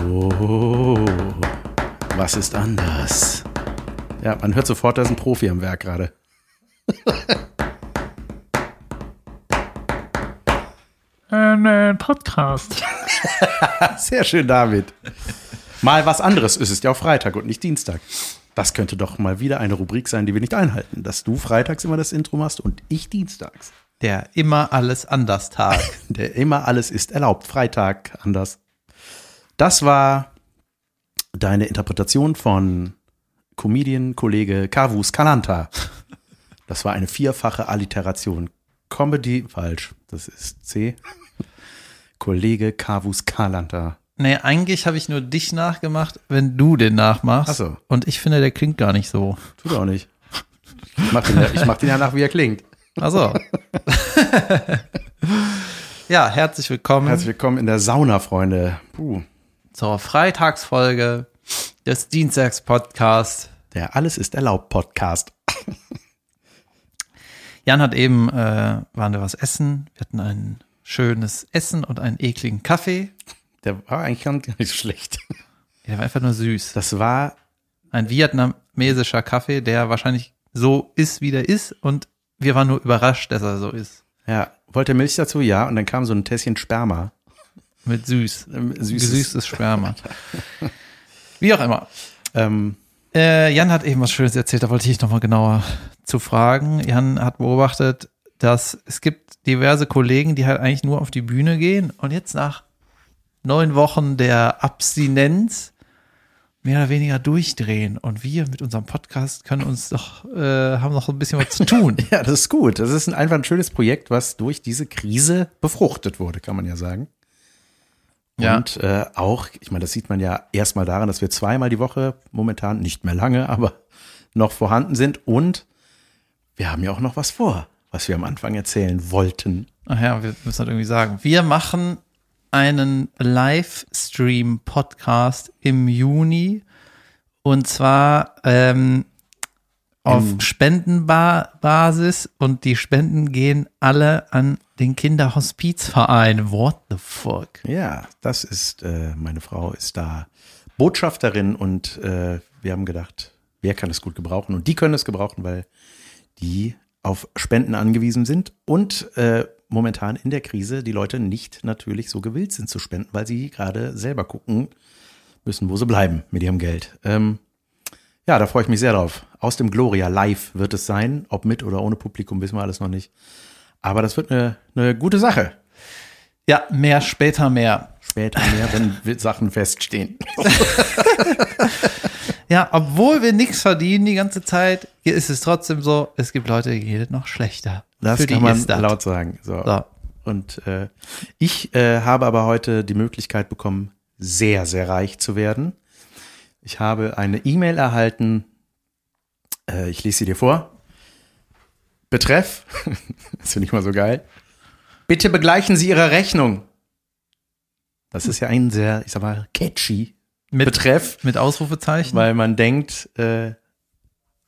Oh, was ist anders? Ja, man hört sofort, da ist ein Profi am Werk gerade. Ein äh, Podcast. Sehr schön, David. Mal was anderes. Es ist ja auch Freitag und nicht Dienstag. Das könnte doch mal wieder eine Rubrik sein, die wir nicht einhalten. Dass du freitags immer das Intro machst und ich dienstags. Der immer alles anders Tag. Der immer alles ist erlaubt. Freitag anders. Das war deine Interpretation von Comedian-Kollege Kavus Kalanta. Das war eine vierfache Alliteration. Comedy, falsch. Das ist C. Kollege Kavus Kalanta. Nee, eigentlich habe ich nur dich nachgemacht, wenn du den nachmachst. Ach so. Und ich finde, der klingt gar nicht so. Tut auch nicht. Ich mach den, ja- ich mach den ja nach, wie er klingt. Ach so. ja, herzlich willkommen Herzlich willkommen in der Sauna, Freunde. Puh, zur Freitagsfolge des Dienstags-Podcasts. der Alles ist erlaubt Podcast. Jan hat eben, äh, waren wir was essen. Wir hatten ein schönes Essen und einen ekligen Kaffee. Der war eigentlich gar nicht so schlecht. Der war einfach nur süß. Das war, Ein vietnamesischer Kaffee, der wahrscheinlich so ist, wie der ist. Und wir waren nur überrascht, dass er so ist. ja, wollte Milch dazu? Ja. Und dann kam so ein Tässchen Sperma. Mit süß. Süßes- Gesüßtes Sperma. Wie auch immer. Ähm, Äh, Jan hat eben was Schönes erzählt, da wollte ich nochmal genauer zu fragen. Jan hat beobachtet, dass es gibt diverse Kollegen, die halt eigentlich nur auf die Bühne gehen und jetzt nach neun Wochen der Abstinenz mehr oder weniger durchdrehen. Und wir mit unserem Podcast können uns doch, äh, haben noch ein bisschen was zu tun. ja, das ist gut. Das ist ein, einfach ein schönes Projekt, was durch diese Krise befruchtet wurde, kann man ja sagen. Ja. Und äh, auch, ich meine, das sieht man ja erstmal daran, dass wir zweimal die Woche momentan, nicht mehr lange, aber noch vorhanden sind. Und wir haben ja auch noch was vor, was wir am Anfang erzählen wollten. Ach ja, wir müssen das irgendwie sagen. Wir machen einen Livestream-Podcast im Juni und zwar ähm, auf Spendenbasis und die Spenden gehen alle an den Kinderhospizverein. What the fuck? Ja, das ist, äh, meine Frau ist da Botschafterin und äh, wir haben gedacht, wer kann es gut gebrauchen? Und die können es gebrauchen, weil die auf Spenden angewiesen sind und äh, momentan in der Krise die Leute nicht natürlich so gewillt sind zu spenden, weil sie gerade selber gucken müssen, wo sie bleiben mit ihrem Geld. Ähm, ja, da freue ich mich sehr drauf. Aus dem Gloria live wird es sein. Ob mit oder ohne Publikum, wissen wir alles noch nicht. Aber das wird eine, eine gute Sache. Ja, mehr später mehr. Später mehr, wenn Sachen feststehen. Ja, obwohl wir nichts verdienen die ganze Zeit, hier ist es trotzdem so, es gibt Leute, die geht noch schlechter. Das Für kann man laut sagen. So. So. Und äh, ich äh, habe aber heute die Möglichkeit bekommen, sehr, sehr reich zu werden. Ich habe eine E-Mail erhalten. Äh, ich lese sie dir vor. Betreff. das finde ich mal so geil. Bitte begleichen Sie Ihre Rechnung. Das ist ja ein sehr, ich sag mal, catchy Mit, Betreff. mit Ausrufezeichen. Weil man denkt, äh,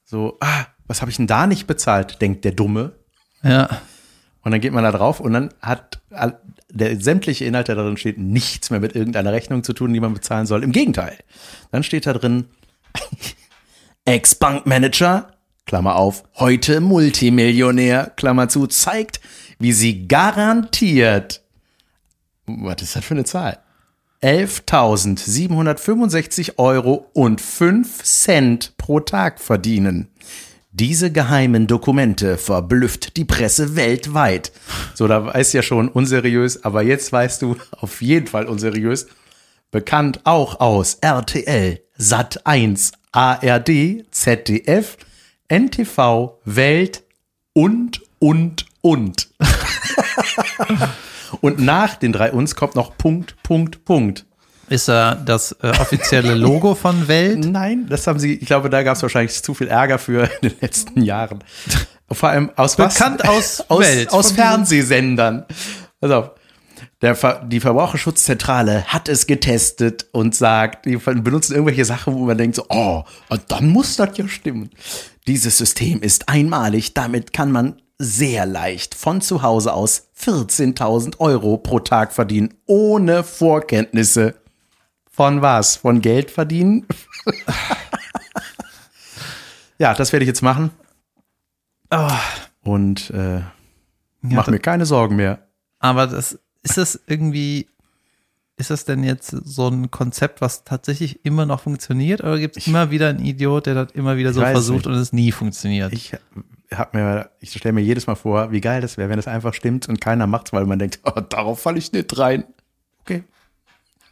so, ah, was habe ich denn da nicht bezahlt, denkt der Dumme. ja. Und dann geht man da drauf und dann hat der sämtliche Inhalt, der darin steht, nichts mehr mit irgendeiner Rechnung zu tun, die man bezahlen soll. Im Gegenteil. Dann steht da drin, Ex-Bankmanager, Klammer auf, heute Multimillionär, Klammer zu, zeigt, wie sie garantiert, was ist das für eine Zahl? 11.765 Euro und 5 Cent pro Tag verdienen. Diese geheimen Dokumente verblüfft die Presse weltweit. So, da weiß ja schon unseriös, aber jetzt weißt du auf jeden Fall unseriös. Bekannt auch aus RTL, Sat 1, ARD, ZDF, NTV, Welt und, und, und. und nach den drei uns kommt noch Punkt, Punkt, Punkt. Ist er das äh, offizielle Logo von Welt? Nein, das haben sie, ich glaube, da gab es wahrscheinlich zu viel Ärger für in den letzten Jahren. Vor allem aus was? Bekannt aus aus, Welt. aus Fernsehsendern. Pass auf. Ver die Verbraucherschutzzentrale hat es getestet und sagt, die benutzen irgendwelche Sachen, wo man denkt so, oh, dann muss das ja stimmen. Dieses System ist einmalig, damit kann man sehr leicht von zu Hause aus 14.000 Euro pro Tag verdienen, ohne Vorkenntnisse Von was? Von Geld verdienen? ja, das werde ich jetzt machen. Und äh, ja, mach da- mir keine Sorgen mehr. aber das ist das irgendwie, ist das denn jetzt so ein Konzept, was tatsächlich immer noch funktioniert? Oder gibt es immer wieder einen Idiot, der das immer wieder so versucht nicht. und es nie funktioniert? Ich hab mir, ich stelle mir jedes Mal vor, wie geil das wäre, wenn das einfach stimmt und keiner macht's, weil man denkt, oh, darauf falle ich nicht rein. Okay.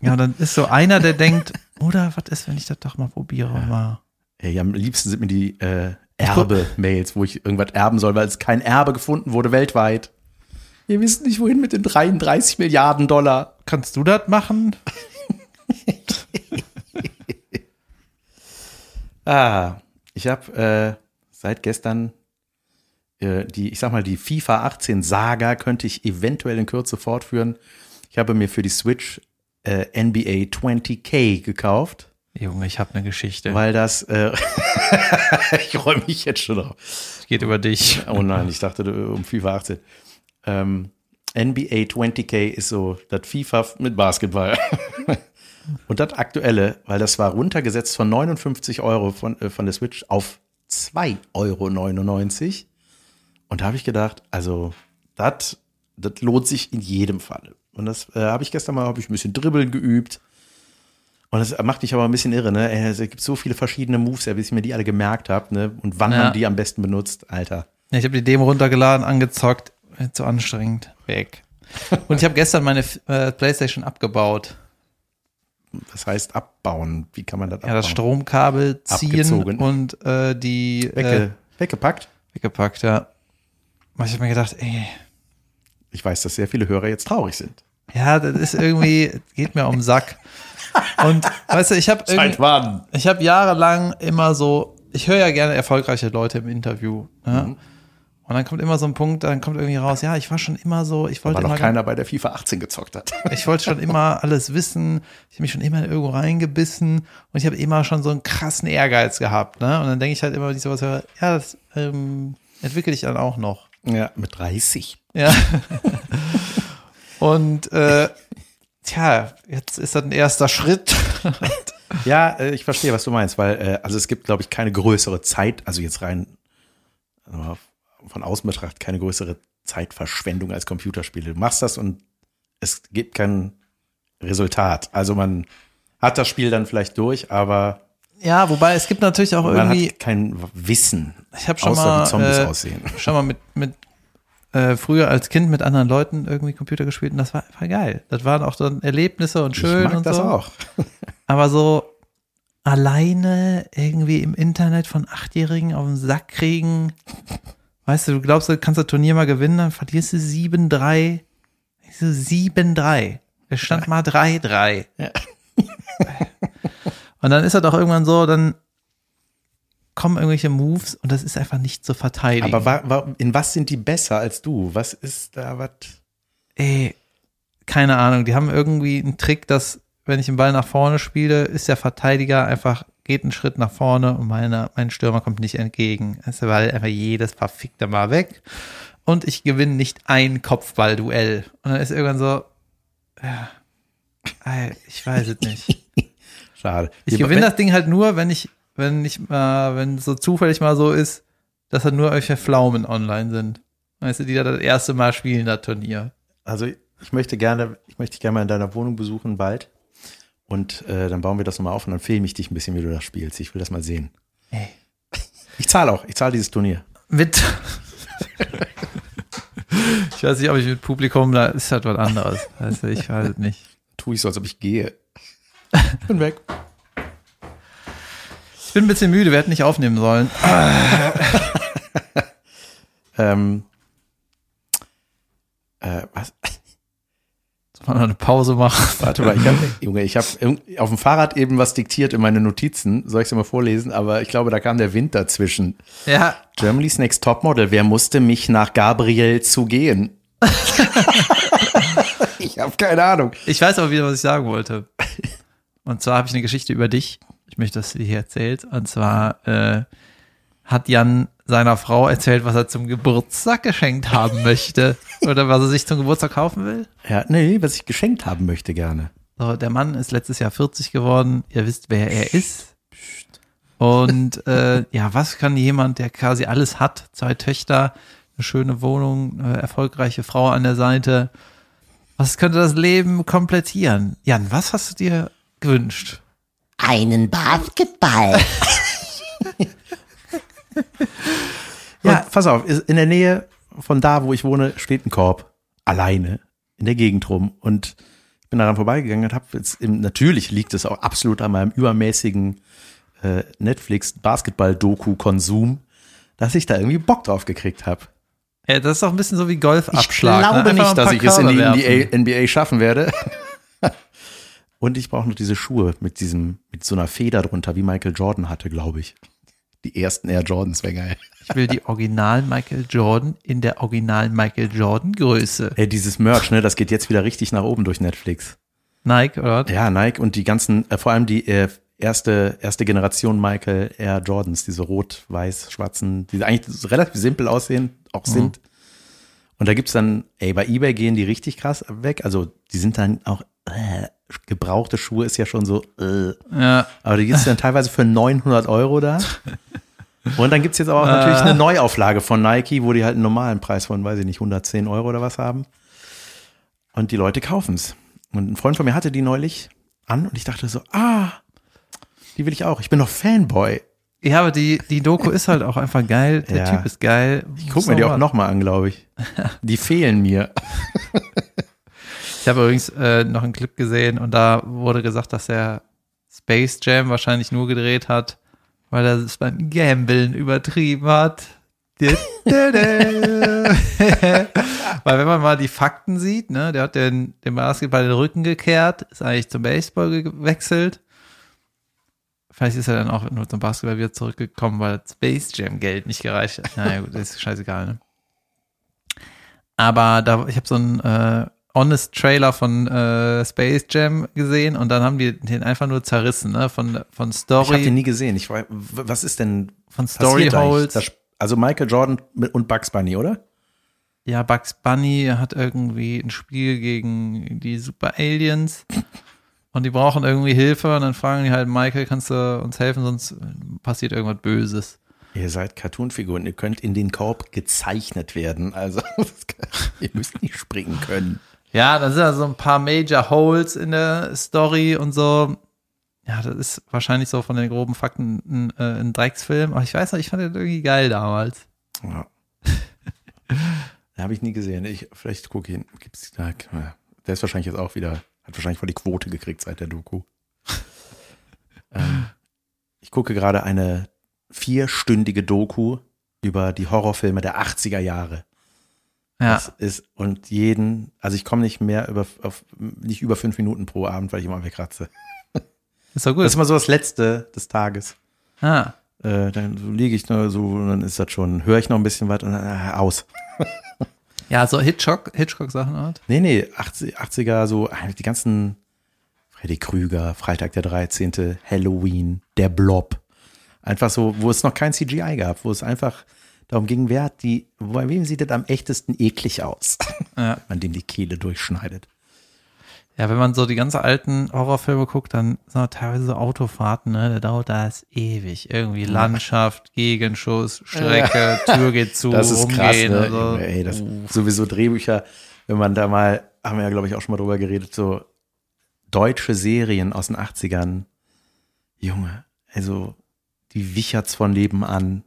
ja, dann ist so einer, der denkt, oder was ist, wenn ich das doch mal probiere? Mal. Ey, am liebsten sind mir die äh, Erbe-Mails, wo ich irgendwas erben soll, weil es kein Erbe gefunden wurde weltweit. Wir wissen nicht, wohin mit den 33 Milliarden Dollar. Kannst du das machen? Ah, ich habe äh, seit gestern äh, die, ich sag mal, die FIFA 18 Saga könnte ich eventuell in Kürze fortführen. Ich habe mir für die Switch äh, NBA 20K gekauft, Junge, ich habe eine Geschichte. weil das, äh, ich räume mich jetzt schon drauf. Es geht über dich. Oh nein, ich dachte um FIFA 18. Ähm, NBA 20K ist so das FIFA mit Basketball. Und das aktuelle, weil das war runtergesetzt von 59 Euro von, äh, von der Switch auf 2,99 Euro. Und da habe ich gedacht, also das lohnt sich in jedem Fall. Und das äh, habe ich gestern mal, habe ich ein bisschen Dribbeln geübt. Und das macht mich aber ein bisschen irre, ne? Ey, Es gibt so viele verschiedene Moves, ja, bis ich mir die alle gemerkt habe, ne? Und wann Ja. man die am besten benutzt, Alter. Ja, ich habe die Demo runtergeladen, angezockt. Äh, Zu anstrengend. Weg. Und ich habe gestern meine äh, Playstation abgebaut. Das heißt abbauen. Wie kann man das Ja, das abbauen? Stromkabel ziehen Abgezogen. und äh, die äh, Wegge weggepackt. weggepackt, ja. Aber ich habe mir gedacht, ey, Ich weiß, dass sehr viele Hörer jetzt traurig sind. ja, das ist irgendwie, geht mir um den Sack. Und weißt du, ich habe irgendwie, wann? ich habe jahrelang immer so, ich höre ja gerne erfolgreiche Leute im Interview. Ne? Mhm. Und dann kommt immer so ein Punkt, dann kommt irgendwie raus, ja, ich war schon immer so, ich wollte Weil immer noch keiner bei der FIFA 18 gezockt hat. Ich wollte schon immer alles wissen. Ich habe mich schon immer irgendwo reingebissen und ich habe immer schon so einen krassen Ehrgeiz gehabt. Ne? Und dann denke ich halt immer, wenn ich sowas höre, ja, das ähm, entwickle ich dann auch noch. ja, mit 30. Ja. und äh, tja, jetzt ist das ein erster Schritt. Ja, äh, ich verstehe, was du meinst, weil äh, also es gibt, glaube ich, keine größere Zeit, also jetzt rein äh, von außen betrachtet, keine größere Zeitverschwendung als Computerspiele. Du machst das und es gibt kein Resultat. Also man hat das Spiel dann vielleicht durch, aber ja, wobei es gibt natürlich auch man irgendwie, hat kein Wissen, ich habe schon außer mal, wie Zombies äh, aussehen. schon mal mit, mit äh, früher als Kind mit anderen Leuten irgendwie Computer gespielt und das war einfach geil. Das waren auch dann Erlebnisse und schön ich mag und das so. auch. Aber so alleine irgendwie im Internet von Achtjährigen auf den Sack kriegen. Weißt du, du glaubst, du kannst das Turnier mal gewinnen, dann verlierst du 7-3. Ich so, 7-3. Es stand mal 3-3. Ja. Und dann ist das auch irgendwann so, dann kommen irgendwelche Moves und das ist einfach nicht zu verteidigen. Aber wa, wa, in was sind die besser als du? Was ist da was? Ey, keine Ahnung. Die haben irgendwie einen Trick, dass, wenn ich den Ball nach vorne spiele, ist der Verteidiger einfach, geht einen Schritt nach vorne und meine, mein Stürmer kommt nicht entgegen. Der Ball einfach jedes verfickte Mal weg. Und ich gewinne nicht ein Kopfballduell. Und dann ist irgendwann so, ja, ich weiß es nicht. Schade. Ich gewinne das Ding halt nur, wenn ich, wenn ich mal, wenn es so zufällig mal so ist, dass halt nur irgendwelche Pflaumen online sind. Weißt du, die da das erste Mal spielen, das Turnier. Also ich möchte gerne, ich möchte dich gerne mal in deiner Wohnung besuchen bald. Und äh, dann bauen wir das nochmal auf und dann filme ich dich ein bisschen, wie du das spielst. Ich will das mal sehen. Ey. Ich zahle auch, ich zahle dieses Turnier. Mit. ich weiß nicht, ob ich mit Publikum, da ist halt was anderes. Du, ich weiß es nicht. Tu ich so, als ob ich gehe. Ich bin weg. Ich bin ein bisschen müde, wir hätten nicht aufnehmen sollen. Ähm, äh, was? Man noch eine Pause machen? Warte mal, ich habe, Junge, ich habe auf dem Fahrrad eben was diktiert in meine Notizen. Soll ich es mal vorlesen? Aber ich glaube, da kam der Wind dazwischen. Ja, Germany's Next Topmodel. Wer musste mich nach Gabriel zu gehen? ich habe keine Ahnung. ich weiß aber wieder, was ich sagen wollte. Und zwar habe ich eine Geschichte über dich. Ich möchte, dass du die hier erzählt. Und zwar äh, hat Jan seiner Frau erzählt, was er zum Geburtstag geschenkt haben möchte. Oder was er sich zum Geburtstag kaufen will. Ja, nee, was ich geschenkt haben möchte gerne. So, der Mann ist letztes Jahr 40 geworden. Ihr wisst, wer er ist. Und äh, ja, was kann jemand, der quasi alles hat, zwei Töchter, eine schöne Wohnung, eine erfolgreiche Frau an der Seite, was könnte das Leben komplettieren? Jan, was hast du dir gewünscht? Einen Basketball. Ja, pass auf, in der Nähe von da, wo ich wohne, steht ein Korb. Alleine. In der Gegend rum. Und ich bin daran vorbeigegangen und habe jetzt, im, natürlich liegt es auch absolut an meinem übermäßigen äh, Netflix-Basketball-Doku-Konsum, dass ich da irgendwie Bock drauf gekriegt habe. Ja, das ist doch ein bisschen so wie Ich Golfabschlag. glaube ne? Nicht, dass ich es in die. NBA, NBA schaffen werde. Und ich brauche noch diese Schuhe mit diesem, mit so einer Feder drunter, wie Michael Jordan hatte, glaube ich. Die ersten Air Jordans wäre geil. Ich will die Original Michael Jordan in der Original Michael Jordan Größe. Ey, dieses Merch, ne, das geht jetzt wieder richtig nach oben durch Netflix. Nike, oder? Ja, Nike und die ganzen, äh, vor allem die äh, erste, erste Generation Michael Air Jordans, diese rot-weiß-schwarzen, die eigentlich relativ simpel aussehen, auch sind. Und da gibt's dann, ey, bei Ebay gehen die richtig krass weg. Also die sind dann auch, äh, gebrauchte Schuhe ist ja schon so, äh. Ja. Aber die gibt's dann teilweise für 900 Euro da. Und dann gibt's jetzt aber auch natürlich eine Neuauflage von Nike, wo die halt einen normalen Preis von, weiß ich nicht, 110 Euro oder was haben. Und die Leute kaufen's. Und ein Freund von mir hatte die neulich an und ich dachte so, ah, die will ich auch. Ich bin doch Fanboy. Ja, aber die, die Doku ist halt auch einfach geil. Der Ja. Typ ist geil. Ich guck mir die auch nochmal an, glaube ich. Die fehlen mir. Ich habe übrigens äh, noch einen Clip gesehen und da wurde gesagt, dass er Space Jam wahrscheinlich nur gedreht hat, weil er es beim Gambeln übertrieben hat. Weil wenn man mal die Fakten sieht, ne, der hat den, den Basketball den Rücken gekehrt, ist eigentlich zum Baseball gewechselt. Vielleicht ist er dann auch nur zum Basketball wieder zurückgekommen, weil das Space Jam Geld nicht gereicht hat. Naja, gut, das ist scheißegal, ne? Aber da, ich habe so einen äh, Honest Trailer von äh, Space Jam gesehen und dann haben die den einfach nur zerrissen, ne? Von, von Ich habe den Story, nie gesehen. Ich weiß, was ist denn von Story? Holes. Also Michael Jordan und Bugs Bunny, oder? Ja, Bugs Bunny hat irgendwie ein Spiel gegen die Super Aliens und die brauchen irgendwie Hilfe und dann fragen die halt, Michael, kannst du uns helfen, sonst passiert irgendwas Böses. Ihr seid Cartoonfiguren, ihr könnt in den Korb gezeichnet werden. Also ihr müsst nicht springen können. Ja, dann sind da so ein paar Major Holes in der Story und so. Ja, das ist wahrscheinlich so von den groben Fakten ein, äh, ein Drecksfilm. Aber ich weiß noch, ich fand den irgendwie geil damals. Ja. Habe ich nie gesehen. Ich, vielleicht gucke ich ihn. Gibt's da? Der ist wahrscheinlich jetzt auch wieder, hat wahrscheinlich voll die Quote gekriegt seit der Doku. ähm, ich gucke gerade eine vierstündige Doku über die Horrorfilme der 80er Jahre. Ja, Das ist, und jeden, also ich komme nicht mehr über, auf, nicht über fünf Minuten pro Abend, weil ich immer wegratze. ist doch gut. Das ist immer so das Letzte des Tages. ah, Äh, dann so liege ich nur so und dann ist das schon, höre ich noch ein bisschen was und dann äh, aus. ja, so Hitchcock, Hitchcock-Sachen halt. Nee, nee, 80, 80er, so äh, die ganzen Freddy Krüger, Freitag der 13., Halloween, der Blob. Einfach so, wo es noch kein CGI gab, wo es einfach darum ging, wer hat die, bei wem sieht das am echtesten eklig aus? Ja. An dem die Kehle durchschneidet. Ja, wenn man so die ganzen alten Horrorfilme guckt, dann sind auch teilweise so Autofahrten, ne? Da dauert das ewig. Irgendwie Landschaft, Gegenschuss, Strecke, Tür geht zu, Das ist krass, rumgehen ne? so. Ey, das sowieso Drehbücher, wenn man da mal, haben wir ja, glaube ich, auch schon mal drüber geredet, so deutsche Serien aus den 80ern. Junge, also die Wicherts von Leben an.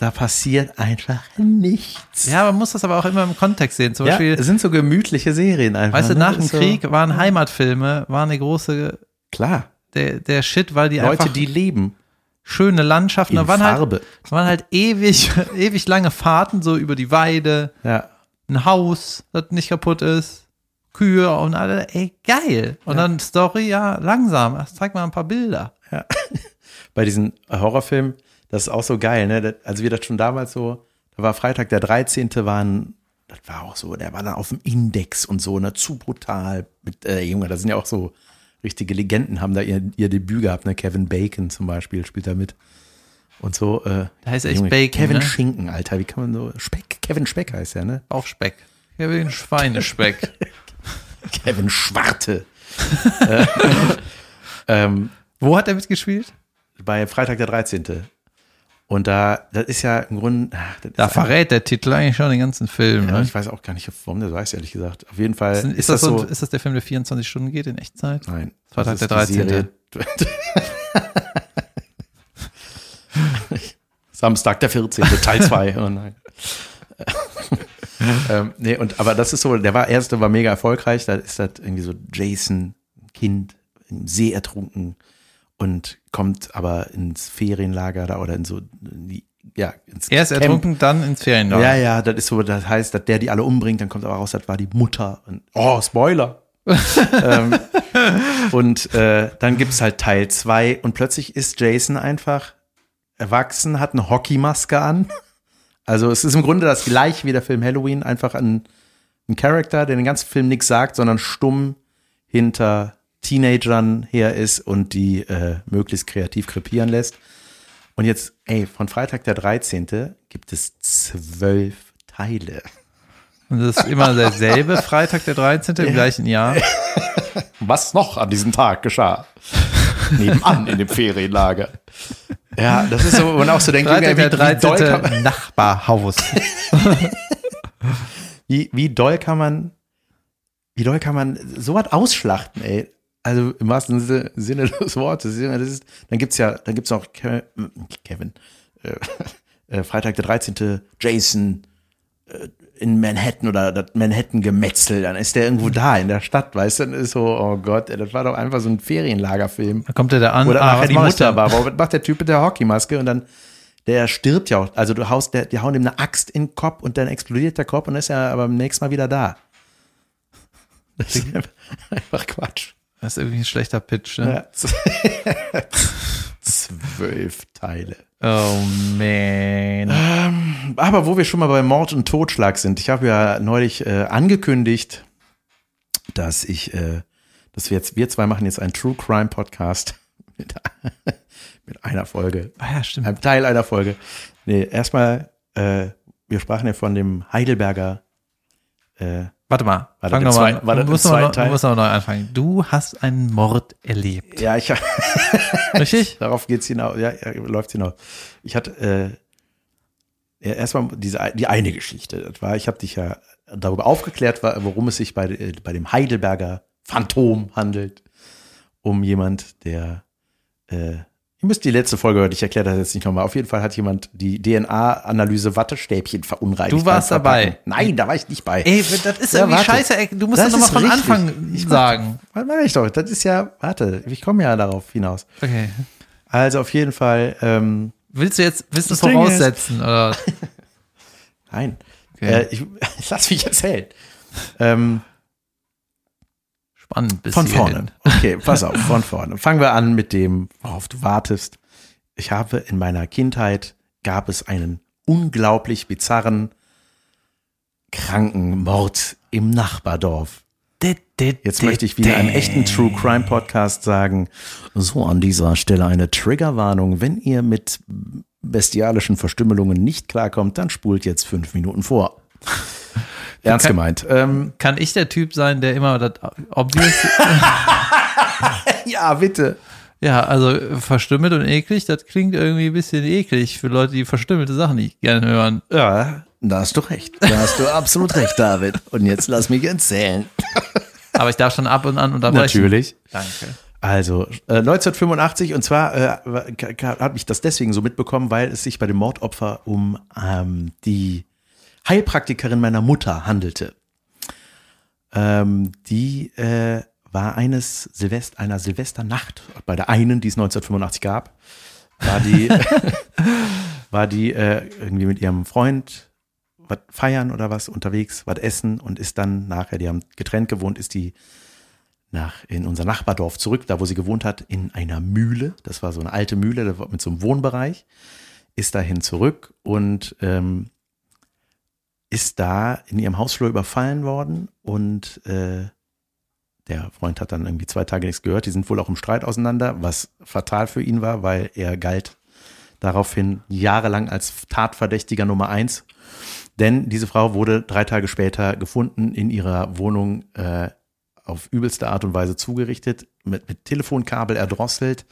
Da passiert einfach nichts. Ja, man muss das aber auch immer im Kontext sehen. Zum Ja, Beispiel, es sind so gemütliche Serien einfach. weißt du, ne? nach Das dem so- Krieg waren Heimatfilme, waren eine große, Klar, der, der Shit, weil die Leute, einfach die leben schöne Landschaften, in waren halt, Farbe. waren halt ewig, ewig lange Fahrten so über die Weide, Ja, ein Haus, das nicht kaputt ist, Kühe und alle, ey, geil. Und dann Story, ja, langsam, zeig mal ein paar Bilder. bei diesen Horrorfilmen, das ist auch so geil, ne? Also wir das schon damals so, da war Freitag der 13. waren, das war auch so, der war dann auf dem Index und so, ne, zu brutal. Mit, äh, Junge, da sind ja auch so richtige Legenden, haben da ihr, ihr Debüt gehabt, ne? Kevin Bacon zum Beispiel spielt da mit. Und so, äh, Der heißt echt Bacon, Kevin ne? Schinken, Alter, wie kann man so, Speck, Kevin Speck heißt der, ne? Auf Speck. Ein Schweinespeck. Kevin Schwarte. äh, ähm, Wo hat er mitgespielt? bei Freitag der 13. Und da, das ist ja im Grunde. Da verrät der Titel eigentlich schon den ganzen Film. Ja, Ne? ich weiß auch gar nicht, warum der so heißt, ehrlich gesagt. Auf jeden Fall Ist, ist, ist, das so, ist das der Film, der 24 Stunden geht in Echtzeit? Nein. Das der ist die 13.. Serie. Samstag der 14. Teil 2. Oh nein. ähm, nee, und, aber das ist so, der war erste war mega erfolgreich. Da ist das irgendwie so Jason, Kind, im See ertrunken und kommt aber ins Ferienlager da oder in so, in die, ja, ins Er ist Camp. ertrunken, dann ins Ferienlager. Ja, ja, das ist so, das heißt, dass der die alle umbringt, dann kommt aber raus, das war die Mutter. Und, oh, Spoiler. ähm, und äh, dann gibt's halt Teil zwei und plötzlich ist Jason einfach erwachsen, hat eine Hockeymaske an. Also es ist im Grunde das gleiche wie der Film Halloween, einfach ein, ein Charakter, der den ganzen Film nichts sagt, sondern stumm hinter Teenagern her ist und die äh, möglichst kreativ krepieren lässt. Und jetzt, ey, von Freitag der 13. gibt es zwölf Teile. Und das ist immer derselbe Freitag, der 13. im gleichen Jahr. Was noch an diesem Tag geschah? Nebenan in dem Ferienlager. Ja, das ist so, wo man auch so denkt, Freitag, der wie, wie, doll kann 13. man, Nachbarhaus. wie, wie doll kann man, wie doll kann man sowas ausschlachten, ey? Also im wahrsten Sinne- des Wortes. Das ist, dann gibt's ja, dann gibt's auch Ke- Kevin, äh, äh, Freitag der 13. Jason äh, in Manhattan oder das Manhattan-Gemetzel, dann ist der irgendwo da in der Stadt, weißt du, dann ist so, oh Gott, ey, das war doch einfach so ein Ferienlagerfilm. Da kommt er da an. Oder ah, nachher die Mutter war. Was macht der Typ mit der Hockeymaske? Und dann, der stirbt ja auch. Also du haust, der, die hauen ihm eine Axt in den Kopf und dann explodiert der Kopf und ist ja aber beim nächsten Mal wieder da. Das ist einfach Quatsch. Das ist irgendwie ein schlechter Pitch. Ne? Ja. Zwölf Teile. Oh man. Aber wo wir schon mal bei Mord und Totschlag sind, ich habe ja neulich äh, angekündigt, dass ich, äh, dass wir jetzt, wir zwei machen jetzt einen True Crime Podcast mit, mit einer Folge. Ah ja, stimmt. Ein Teil einer Folge. Nee, erstmal, äh, wir sprachen ja von dem Heidelberger. Äh, Warte mal. War Fang im noch zweiten- mal, war das du musst noch, zweiten mal- Teil? du musst noch neu anfangen. Du hast einen Mord erlebt. ja, ich Richtig? darauf geht's hinaus. Ja, ja läuft hinaus. Ich hatte äh, ja, erstmal diese die eine Geschichte. Das war, ich habe dich ja darüber aufgeklärt, worum es sich bei, äh, bei dem Heidelberger Phantom handelt. Um jemand, der äh, Ihr müsst die letzte Folge hören, ich erkläre das jetzt nicht nochmal. Auf jeden Fall hat jemand die DNA-Analyse Wattestäbchen verunreinigt. Du warst dabei. Nein, da war ich nicht bei. Ey, das ist Ja, irgendwie warte. scheiße. Du musst Das das, nochmal von richtig. Anfang Ich sagen. Was mache ich doch? Das ist ja, warte, ich komme ja darauf hinaus. Okay. Also auf jeden Fall, ähm, Willst du jetzt, willst du Das Ding voraussetzen? Oder? nein, Okay. äh, ich, lass mich erzählen. Ähm, Spannend bis von vorne. Okay, pass auf, von vorne. Fangen wir an mit dem, worauf du wartest. Ich habe in meiner Kindheit gab es einen unglaublich bizarren, kranken Mord im Nachbardorf. Jetzt möchte ich wieder einen echten True Crime Podcast sagen. So, an dieser Stelle eine Triggerwarnung. Wenn ihr mit bestialischen Verstümmelungen nicht klarkommt, dann spult jetzt fünf Minuten vor. Ernst Kann- gemeint. Ähm, Kann ich der Typ sein, der immer das obvious, ja, bitte. ja, also verstümmelt und eklig, das klingt irgendwie ein bisschen eklig für Leute, die verstümmelte Sachen nicht gerne hören. Ja, da hast du recht. Da hast du absolut recht, David. Und jetzt lass mich erzählen. Aber ich darf schon ab und an unterbrechen. Natürlich. Danke. Also, äh, 1985, und zwar äh, habe ich das deswegen so mitbekommen, weil es sich bei dem Mordopfer um ähm, die Heilpraktikerin meiner Mutter handelte. Ähm, die äh, war eines Silvest einer Silvesternacht, bei der einen, die es 1985 gab, war die, war die äh, irgendwie mit ihrem Freund was feiern oder was unterwegs, was essen und ist dann nachher, die haben getrennt gewohnt, ist die nach in unser Nachbardorf zurück, da wo sie gewohnt hat, in einer Mühle. Das war so eine alte Mühle mit so einem Wohnbereich. Ist dahin zurück und ähm, ist da in ihrem Hausflur überfallen worden und äh, der Freund hat dann irgendwie zwei Tage nichts gehört. Die sind wohl auch im Streit auseinander, was fatal für ihn war, weil er galt daraufhin jahrelang als Tatverdächtiger Nummer eins. Denn diese Frau wurde drei Tage später gefunden in ihrer Wohnung äh, auf übelste Art und Weise zugerichtet, mit, mit Telefonkabel erdrosselt,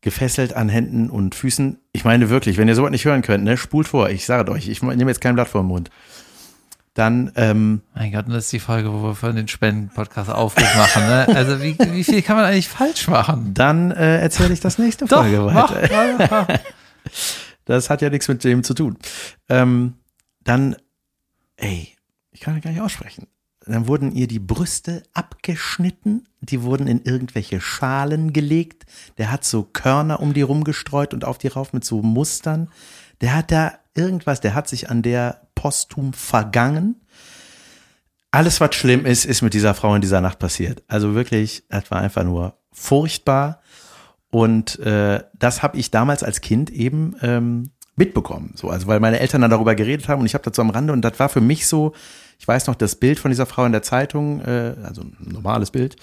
gefesselt an Händen und Füßen. Ich meine wirklich, wenn ihr sowas nicht hören könnt, ne, spult vor. Ich sage euch, ich nehme jetzt kein Blatt vor den Mund. Dann, ähm, Mein Gott, und das ist die Folge, wo wir von den Spenden-Podcast Aufruf machen. Ne? Also wie, wie viel kann man eigentlich falsch machen? dann äh, erzähle ich das nächste Folge mach, weiter. mach, mach. Das hat ja nichts mit dem zu tun. Ähm, dann, ey, ich kann ja gar nicht aussprechen. Dann wurden ihr die Brüste abgeschnitten, die wurden in irgendwelche Schalen gelegt. Der hat so Körner um die rumgestreut und auf die rauf mit so Mustern. Der hat da irgendwas, der hat sich an der posthum vergangen. Alles, was schlimm ist, ist mit dieser Frau in dieser Nacht passiert. Also wirklich, das war einfach nur furchtbar. Und äh, das habe ich damals als Kind eben ähm, mitbekommen. So, also weil meine Eltern dann darüber geredet haben und ich habe dazu am Rande und das war für mich so, ich weiß noch das Bild von dieser Frau in der Zeitung, äh, also ein normales Bild.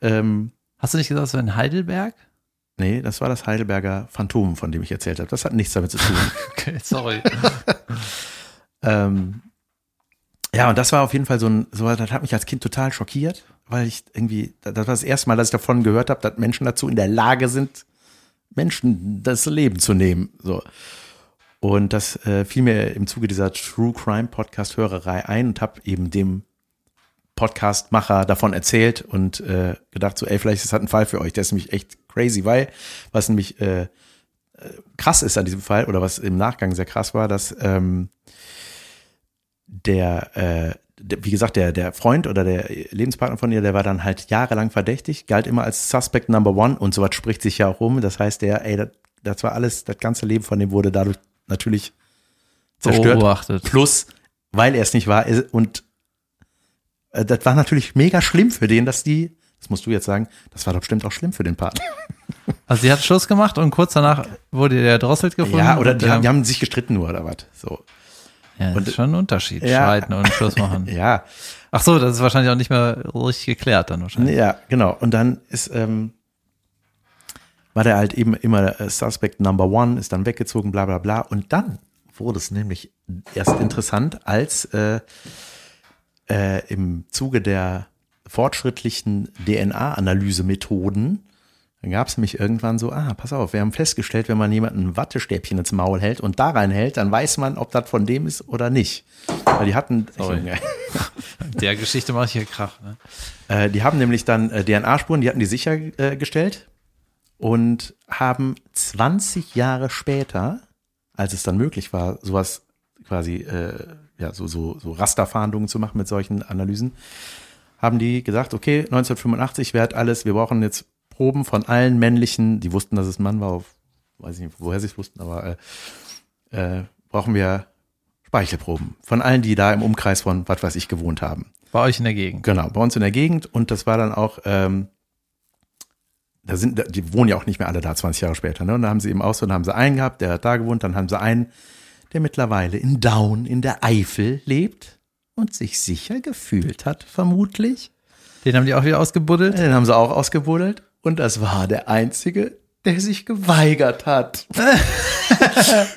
Ähm, Hast du nicht gesagt, so in Heidelberg? nee, das war das Heidelberger Phantom, von dem ich erzählt habe. Das hat nichts damit zu tun. Okay, sorry. ähm, ja, und das war auf jeden Fall so ein, so, das hat mich als Kind total schockiert, weil ich irgendwie, das war das erste Mal, dass ich davon gehört habe, dass Menschen dazu in der Lage sind, Menschen das Leben zu nehmen. So. Und das äh, fiel mir im Zuge dieser True Crime Podcast Hörerei ein und habe eben dem Podcastmacher davon erzählt und äh, gedacht so, ey, vielleicht ist das ein Fall für euch. Der ist nämlich echt crazy, weil was nämlich äh, äh, krass ist an diesem Fall oder was im Nachgang sehr krass war, dass ähm, der, äh, der, wie gesagt, der, der Freund oder der Lebenspartner von ihr, der war dann halt jahrelang verdächtig, galt immer als Suspect Number One und sowas spricht sich ja auch um. Das heißt, der, ey, das, das war alles, das ganze Leben von dem wurde dadurch natürlich zerstört. Beobachtet. Plus, weil er es nicht war und äh, das war natürlich mega schlimm für den, dass die, das musst du jetzt sagen, das war doch bestimmt auch schlimm für den Partner. Also sie hat Schluss gemacht und kurz danach wurde der drosselt gefunden. Ja, oder und die, haben, die haben sich gestritten nur oder was. So. ja, das ist schon ein Unterschied. Ja. Streiten und Schluss machen. Ja, Ach so, das ist wahrscheinlich auch nicht mehr richtig geklärt dann wahrscheinlich. Ja, genau. Und dann ist, ähm, war der halt eben immer äh, Suspect Number One, ist dann weggezogen, bla bla bla. Und dann wurde es nämlich erst interessant, als äh, äh, im Zuge der fortschrittlichen DNA-Analysemethoden, dann gab es nämlich irgendwann so, ah, pass auf, wir haben festgestellt, wenn man jemanden ein Wattestäbchen ins Maul hält und da reinhält, dann weiß man, ob das von dem ist oder nicht. Weil die hatten, Sorry. Der Geschichte mache ich hier Krach. Ne? Äh, die haben nämlich dann äh, DNA-Spuren, die hatten die sichergestellt gestellt und haben 20 Jahre später, als es dann möglich war, sowas quasi, äh, ja, so, so, so Rasterfahndungen zu machen mit solchen Analysen, haben die gesagt, okay, 1985 wird alles, wir brauchen jetzt Proben von allen männlichen, die wussten, dass es ein Mann war, auf, weiß ich nicht, woher sie es wussten, aber äh, äh, brauchen wir Speichelproben von allen, die da im Umkreis von, was weiß ich, gewohnt haben. Bei euch in der Gegend. Genau, bei uns in der Gegend und das war dann auch, ähm, da sind, die wohnen ja auch nicht mehr alle da 20 Jahre später, ne? Und da haben sie eben auch so, dann haben sie einen gehabt, der hat da gewohnt, dann haben sie einen, der mittlerweile in Down in der Eifel lebt und sich sicher gefühlt hat, vermutlich. Den haben die auch wieder ausgebuddelt. Den haben sie auch ausgebuddelt und das war der einzige, der sich geweigert hat.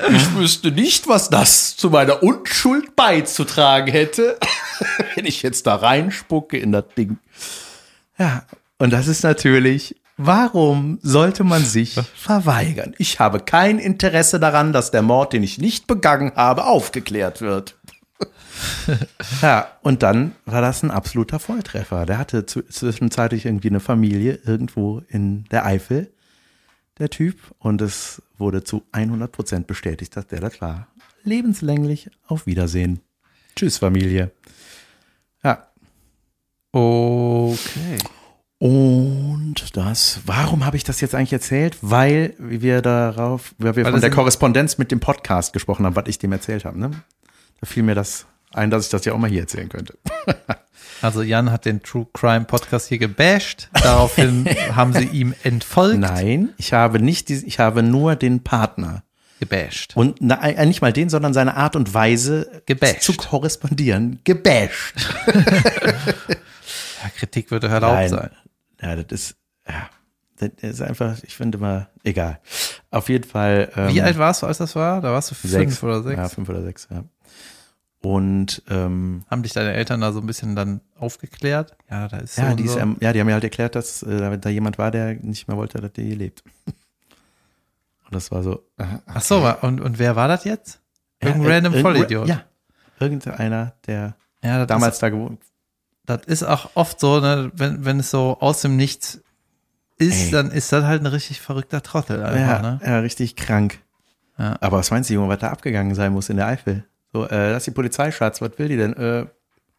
ich wüsste nicht, was das zu meiner Unschuld beizutragen hätte, wenn ich jetzt da reinspucke in das Ding. Ja, und das ist natürlich, warum sollte man sich verweigern? Ich habe kein Interesse daran, dass der Mord, den ich nicht begangen habe, aufgeklärt wird. Ja, und dann war das ein absoluter Volltreffer. Der hatte zwischenzeitlich irgendwie eine Familie irgendwo in der Eifel, der Typ. Und es wurde zu 100 Prozent bestätigt, dass der das war. Lebenslänglich auf Wiedersehen. Tschüss, Familie. Ja. Okay. Und das, warum habe ich das jetzt eigentlich erzählt? Weil wir darauf, weil wir Weil von der Korrespondenz mit dem Podcast gesprochen haben, was ich dem erzählt habe. Ne? Da fiel mir das ein, dass ich das ja auch mal hier erzählen könnte. Also Jan hat den True Crime Podcast hier gebasht. Daraufhin haben sie ihm entfolgt. Nein, ich habe nicht, die, ich habe nur den Partner. Gebasht. Und na, äh, nicht mal den, sondern seine Art und Weise Gebasht. zu korrespondieren. Gebasht. Ja, Kritik würde erlaubt Nein. sein. Ja, das ist, ja, das ist einfach, ich finde mal, egal. Auf jeden Fall. Ähm, Wie alt warst du, als das war? Da warst du fünf sechs. oder sechs? Ja, fünf oder sechs, ja. Und ähm, Haben dich deine Eltern da so ein bisschen dann aufgeklärt? Ja, da ist so ja, und die ist, so. ähm, ja, die haben mir halt erklärt, dass äh, da jemand war, der nicht mehr wollte, dass die lebt. Und das war so. äh, Ach so, und, und wer war das jetzt? Irgendein ja, random irgend- Vollidiot. Ja, irgendeiner, der ja damals Ist, da gewohnt. Das ist auch oft so, ne, wenn, wenn es so aus dem Nichts ist, Ey. dann ist das halt ein richtig verrückter Trottel einfach, Ja, ne? ja, richtig krank. Ja. Aber was meinst du, was da abgegangen sein muss in der Eifel? So, äh, das ist die Polizei, Schatz, was will die denn? Äh,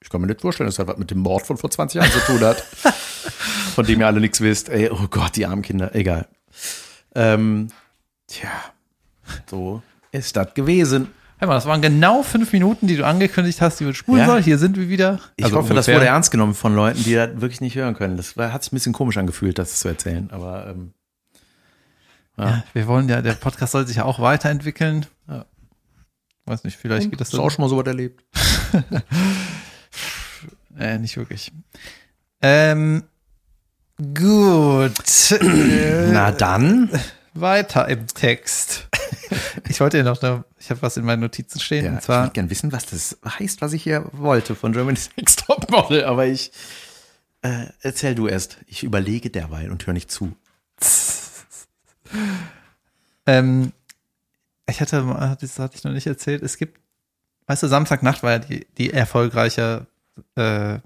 ich kann mir nicht vorstellen, dass das was mit dem Mord von vor 20 Jahren zu tun hat. von dem ihr alle nichts wisst. Ey, oh Gott, die armen Kinder, egal. Ähm, tja, so ist das gewesen. Hör mal, das waren genau fünf Minuten, die du angekündigt hast, die wir spulen Ja. soll. Hier sind wir wieder. Ich Also hoffe, das ungefähr. wurde ernst genommen von Leuten, die das wirklich nicht hören können. Das hat sich ein bisschen komisch angefühlt, das zu erzählen. Aber ähm, Ja, wir wollen ja, der Podcast soll sich ja auch weiterentwickeln. Ja. Weiß nicht, vielleicht geht das hast du auch schon mal so was erlebt. Äh, nicht wirklich. Ähm, gut. Na dann. weiter im Text. Ich wollte ja noch, eine, ich habe was in meinen Notizen stehen, Ja, und ich zwar, würde gerne wissen, was das heißt, was ich hier wollte von Germany's Next Top Model. Aber ich äh, erzähl du erst. Ich überlege derweil und höre nicht zu. ähm, ich hatte, das hatte ich noch nicht erzählt, es gibt, weißt du, Samstagnacht war ja die, die erfolgreiche äh,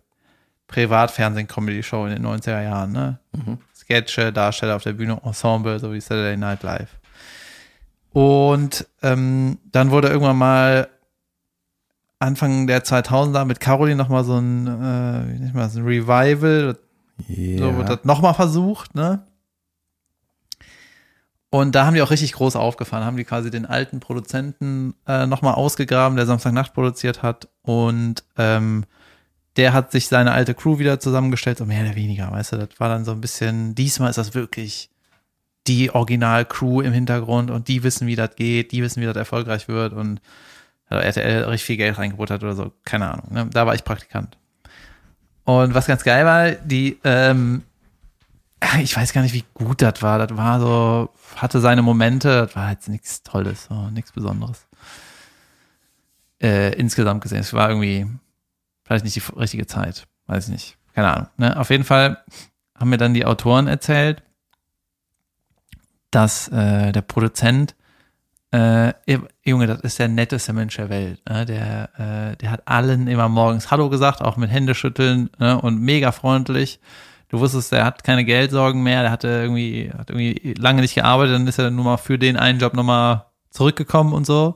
Privatfernsehen-Comedy-Show in den 90er Jahren, ne? Sketche, Darsteller auf der Bühne, Ensemble, so wie Saturday Night Live. Und ähm, dann wurde irgendwann mal Anfang der 2000er mit Caroline nochmal so ein, äh, wie nennt man das, ein Revival, so wird das nochmal versucht, ne? Und da haben die auch richtig groß aufgefahren, haben die quasi den alten Produzenten äh, nochmal ausgegraben, der Samstagnacht produziert hat. Und ähm, der hat sich seine alte Crew wieder zusammengestellt, so mehr oder weniger, weißt du, das war dann so ein bisschen, diesmal ist das wirklich die Original-Crew im Hintergrund und die wissen, wie das geht, die wissen, wie das erfolgreich wird und also RTL richtig viel Geld reingebuttert oder so, keine Ahnung. Ne? Da war ich Praktikant. Und was ganz geil war, die, ähm, ich weiß gar nicht, wie gut das war. Das war so, hatte seine Momente, das war jetzt nichts Tolles, so, nichts Besonderes. Äh, insgesamt gesehen, es war irgendwie vielleicht nicht die richtige Zeit, weiß ich nicht, keine Ahnung. Ne? Auf jeden Fall haben mir dann die Autoren erzählt, dass äh, der Produzent äh, Junge, das ist der netteste Mensch der Welt. Ne? Der, äh, der hat allen immer morgens Hallo gesagt, auch mit Händeschütteln ne? und mega freundlich. Du wusstest, der hat keine Geldsorgen mehr, der hatte irgendwie, hat irgendwie lange nicht gearbeitet, dann ist er nur mal für den einen Job nochmal zurückgekommen und so.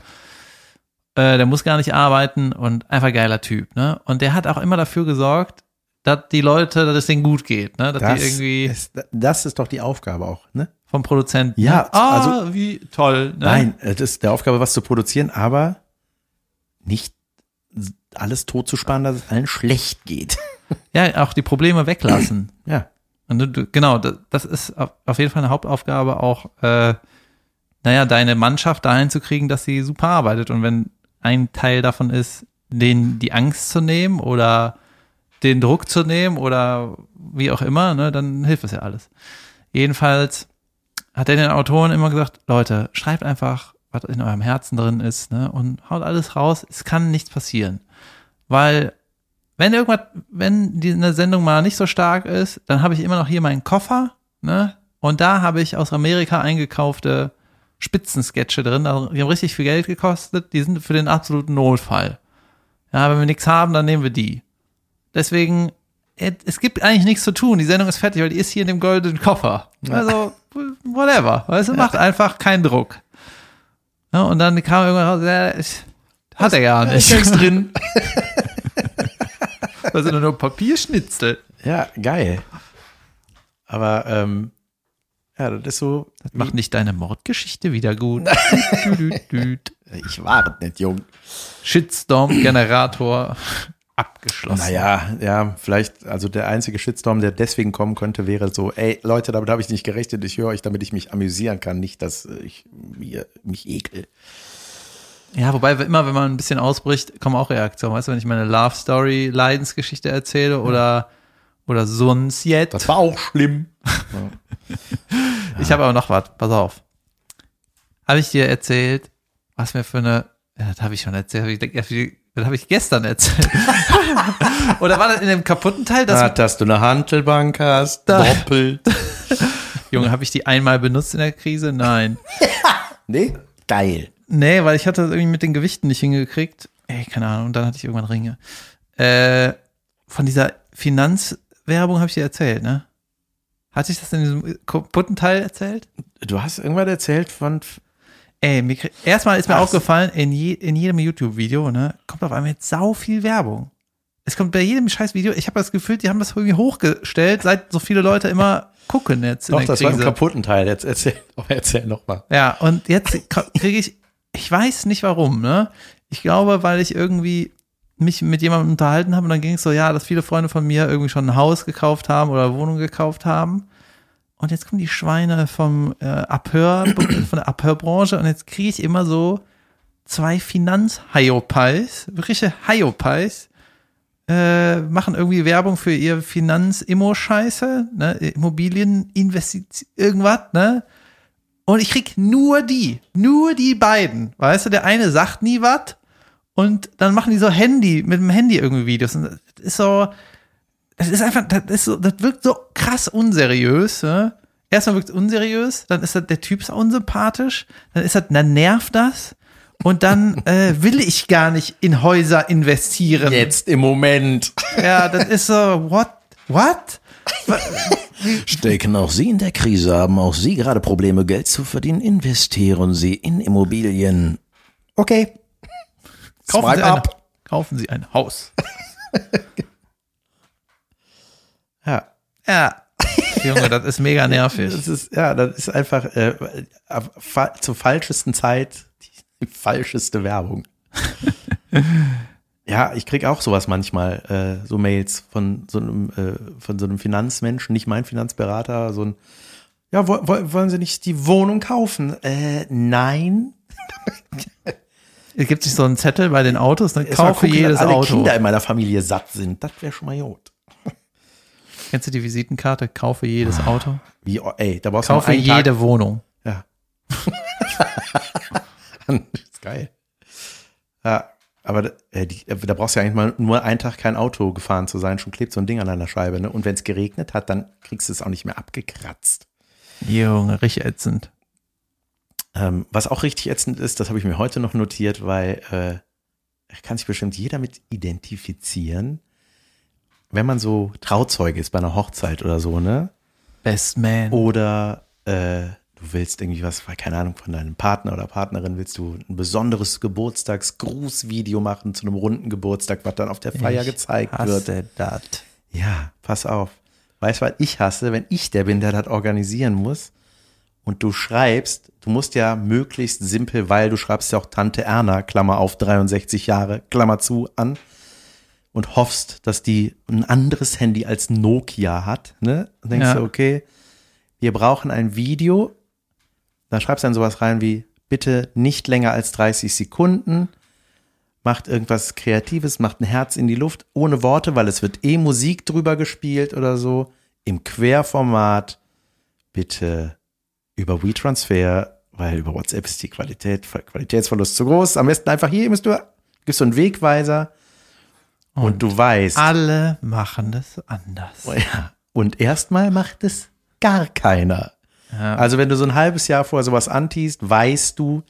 Äh, der muss gar nicht arbeiten und einfach geiler Typ, ne? Und der hat auch immer dafür gesorgt, dass die Leute, dass es denen gut geht, ne? Dass Das die irgendwie ist, das ist doch die Aufgabe auch, ne? Vom Produzenten. Ja, ah, also- wie toll. Ne? Nein, äh, das ist der Aufgabe, was zu produzieren, aber nicht alles totzusparen, dass es allen schlecht geht. Ja, auch die Probleme weglassen. Ja. Und du, du, genau, das, das ist auf auf jeden Fall eine Hauptaufgabe auch, äh, naja, deine Mannschaft dahin zu kriegen, dass sie super arbeitet. Und wenn ein Teil davon ist, denen die Angst zu nehmen oder den Druck zu nehmen oder wie auch immer, ne, dann hilft es ja alles. Jedenfalls hat er den Autoren immer gesagt, Leute, schreibt einfach, was in eurem Herzen drin ist, ne, und haut alles raus. Es kann nichts passieren. Weil wenn irgendwas, wenn die eine Sendung mal nicht so stark ist, dann habe ich immer noch hier meinen Koffer, ne? Und da habe ich aus Amerika eingekaufte Spitzensketche drin, also die haben richtig viel Geld gekostet, die sind für den absoluten Notfall. Ja, wenn wir nichts haben, dann nehmen wir die. Deswegen, es gibt eigentlich nichts zu tun. Die Sendung ist fertig, weil die ist hier in dem goldenen Koffer. Also, whatever. Weißt du, macht einfach keinen Druck. Ja, und dann kam irgendwann raus, ja, ich, hat er gar nicht. Nichts drin. Das sind nur Papierschnitzel. Ja, geil. Aber ähm, ja, das ist so. Das macht nicht deine Mordgeschichte wieder gut. Ich war nicht, Jung. Shitstorm-Generator abgeschlossen. Naja, ja, vielleicht, also der einzige Shitstorm, der deswegen kommen könnte, wäre so, ey, Leute, damit habe ich nicht gerechnet, ich höre euch, damit ich mich amüsieren kann, nicht, dass ich mir, mich ekel. Ja, wobei immer, wenn man ein bisschen ausbricht, kommen auch Reaktionen. Weißt du, wenn ich meine Love Story Leidensgeschichte erzähle oder oder sonst jetzt. Das war auch schlimm. Ich habe aber noch was. Pass auf. Habe ich dir erzählt, was mir für eine, ja, das habe ich schon erzählt, hab ich, hab ich Das habe ich gestern erzählt. Oder war das in dem kaputten Teil? Das, Ah, dass du eine Handelbank hast, Da- doppelt. Junge, habe ich die einmal benutzt in der Krise? Nein. Nee, geil. Nee, weil ich hatte das irgendwie mit den Gewichten nicht hingekriegt. Ey, keine Ahnung. Und dann hatte ich irgendwann Ringe. Äh, von dieser Finanzwerbung habe ich dir erzählt, ne? Hatte ich das in diesem kaputten Teil erzählt? Du hast irgendwann erzählt von, Ey, mir, erstmal ist mir Ach. aufgefallen, in, je, in jedem YouTube-Video, ne, kommt auf einmal jetzt sau viel Werbung. Es kommt bei jedem scheiß Video, ich habe das Gefühl, die haben das irgendwie hochgestellt, seit so viele Leute immer gucken jetzt doch, das war Krise. im kaputten Teil. Jetzt erzähl, erzähl nochmal. Ja, und jetzt kriege ich, ich weiß nicht warum, ne? Ich glaube, weil ich irgendwie mich mit jemandem unterhalten habe und dann ging es so, ja, dass viele Freunde von mir irgendwie schon ein Haus gekauft haben oder Wohnung gekauft haben. Und jetzt kommen die Schweine vom äh, Abhör, von der Abhörbranche und jetzt kriege ich immer so zwei Finanz-Hyopies, wirkliche Hyopies, äh, machen irgendwie Werbung für ihr Finanz-Immo-Scheiße, ne, Immobilieninvestition, irgendwas, ne? Und ich krieg nur die, nur die beiden. Weißt du, der eine sagt nie was und dann machen die so Handy, mit dem Handy irgendwie Videos. Und das ist so, das ist einfach, das ist so, das wirkt so krass unseriös. Ne? Erstmal wirkt es unseriös, dann ist das, der Typ ist unsympathisch, dann ist das, dann nervt das. Und dann äh, will ich gar nicht in Häuser investieren. Jetzt im Moment. Ja, das ist so, what? What? Stecken auch Sie in der Krise? Haben auch Sie gerade Probleme, Geld zu verdienen? Investieren Sie in Immobilien. Okay. Kaufen Swipe Sie, ein, up. kaufen Sie ein Haus. Ja. Ja. Junge, das ist mega nervig. Das ist, ja, das ist einfach äh, fa zur falschesten Zeit die falscheste Werbung. ja, ich krieg auch sowas manchmal, äh, so Mails von so einem, äh, von so einem Finanzmenschen, nicht mein Finanzberater, so ein, ja, wo, wo, wollen Sie nicht die Wohnung kaufen? Äh, nein. Es gibt sich so einen Zettel bei den Autos, dann kaufe gucken, jedes alle Auto. Kinder in meiner Familie satt sind. Das wäre schon mal gut. Kennst du die Visitenkarte? Kaufe jedes Auto. Wie, ey, da brauchst du Kaufe noch einen Tag- jede Wohnung. Ja. das ist geil. Ja, aber da- äh, die, äh, da brauchst du ja eigentlich mal nur einen Tag kein Auto gefahren zu sein, schon klebt so ein Ding an deiner Scheibe. Ne? Und wenn es geregnet hat, dann kriegst du es auch nicht mehr abgekratzt. Junge, richtig ätzend. Ähm, was auch richtig ätzend ist, das habe ich mir heute noch notiert, weil äh, kann sich bestimmt jeder mit identifizieren, wenn man so Trauzeuge ist bei einer Hochzeit oder so, ne? Best Man. Oder äh, du willst irgendwie was, weil, keine Ahnung, von deinem Partner oder Partnerin willst du ein besonderes Geburtstagsgrußvideo machen zu einem runden Geburtstag, was dann auf der Feier Ich gezeigt wird. hasse das. Ja, pass auf. Weißt du, was ich hasse, wenn ich der bin, der das organisieren muss und du schreibst, du musst ja möglichst simpel, weil du schreibst ja auch Tante Erna, Klammer auf 63 Jahre, Klammer zu, an und hoffst, dass die ein anderes Handy als Nokia hat, ne? Und denkst Ja. du, okay, wir brauchen ein Video, da schreibst du dann sowas rein wie, bitte nicht länger als 30 Sekunden, macht irgendwas Kreatives, macht ein Herz in die Luft, ohne Worte, weil es wird eh Musik drüber gespielt oder so, im Querformat, bitte über WeTransfer, weil über WhatsApp ist die Qualität, Qualitätsverlust zu groß. Am besten einfach hier, musst du, gibst so einen Wegweiser und, du weißt, Alle machen das anders. Oh ja. Und erstmal macht es gar keiner. Ja. Also wenn du so ein halbes Jahr vorher sowas antiest, weißt du,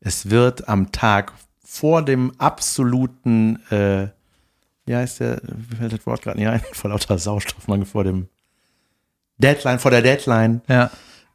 es wird am Tag vor dem absoluten, äh, wie heißt der, mir fällt das Wort gerade nicht ein, vor lauter Sauerstoffmangel, vor dem Deadline, vor der Deadline. Ja.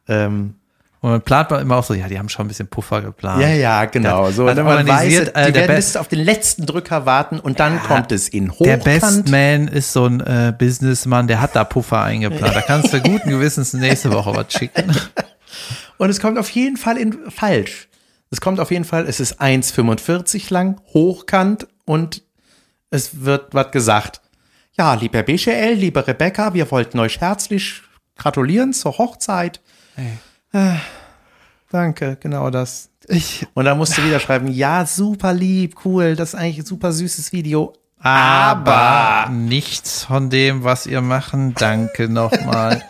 Ähm, Und man plant man immer auch so, ja, die haben schon ein bisschen Puffer geplant. ja, ja, genau. So, wenn man weiß, organisiert, die äh, der werden bis auf den letzten Drücker warten und dann kommt es in Der Hochkant. Best Man ist so ein äh, Businessman, der hat da Puffer eingeplant. Da kannst du guten Gewissens nächste Woche was schicken. Und es kommt auf jeden Fall in falsch. Es kommt auf jeden Fall, es ist 1,45 lang, hochkant und es wird was gesagt. Ja, lieber BCL, liebe Rebecca, wir wollten euch herzlich gratulieren zur Hochzeit. Äh, danke, genau das. Ich, Und dann musst du wieder schreiben, ja, super lieb, cool, das ist eigentlich ein super süßes Video. aber nichts von dem, was ihr machen. Danke nochmal.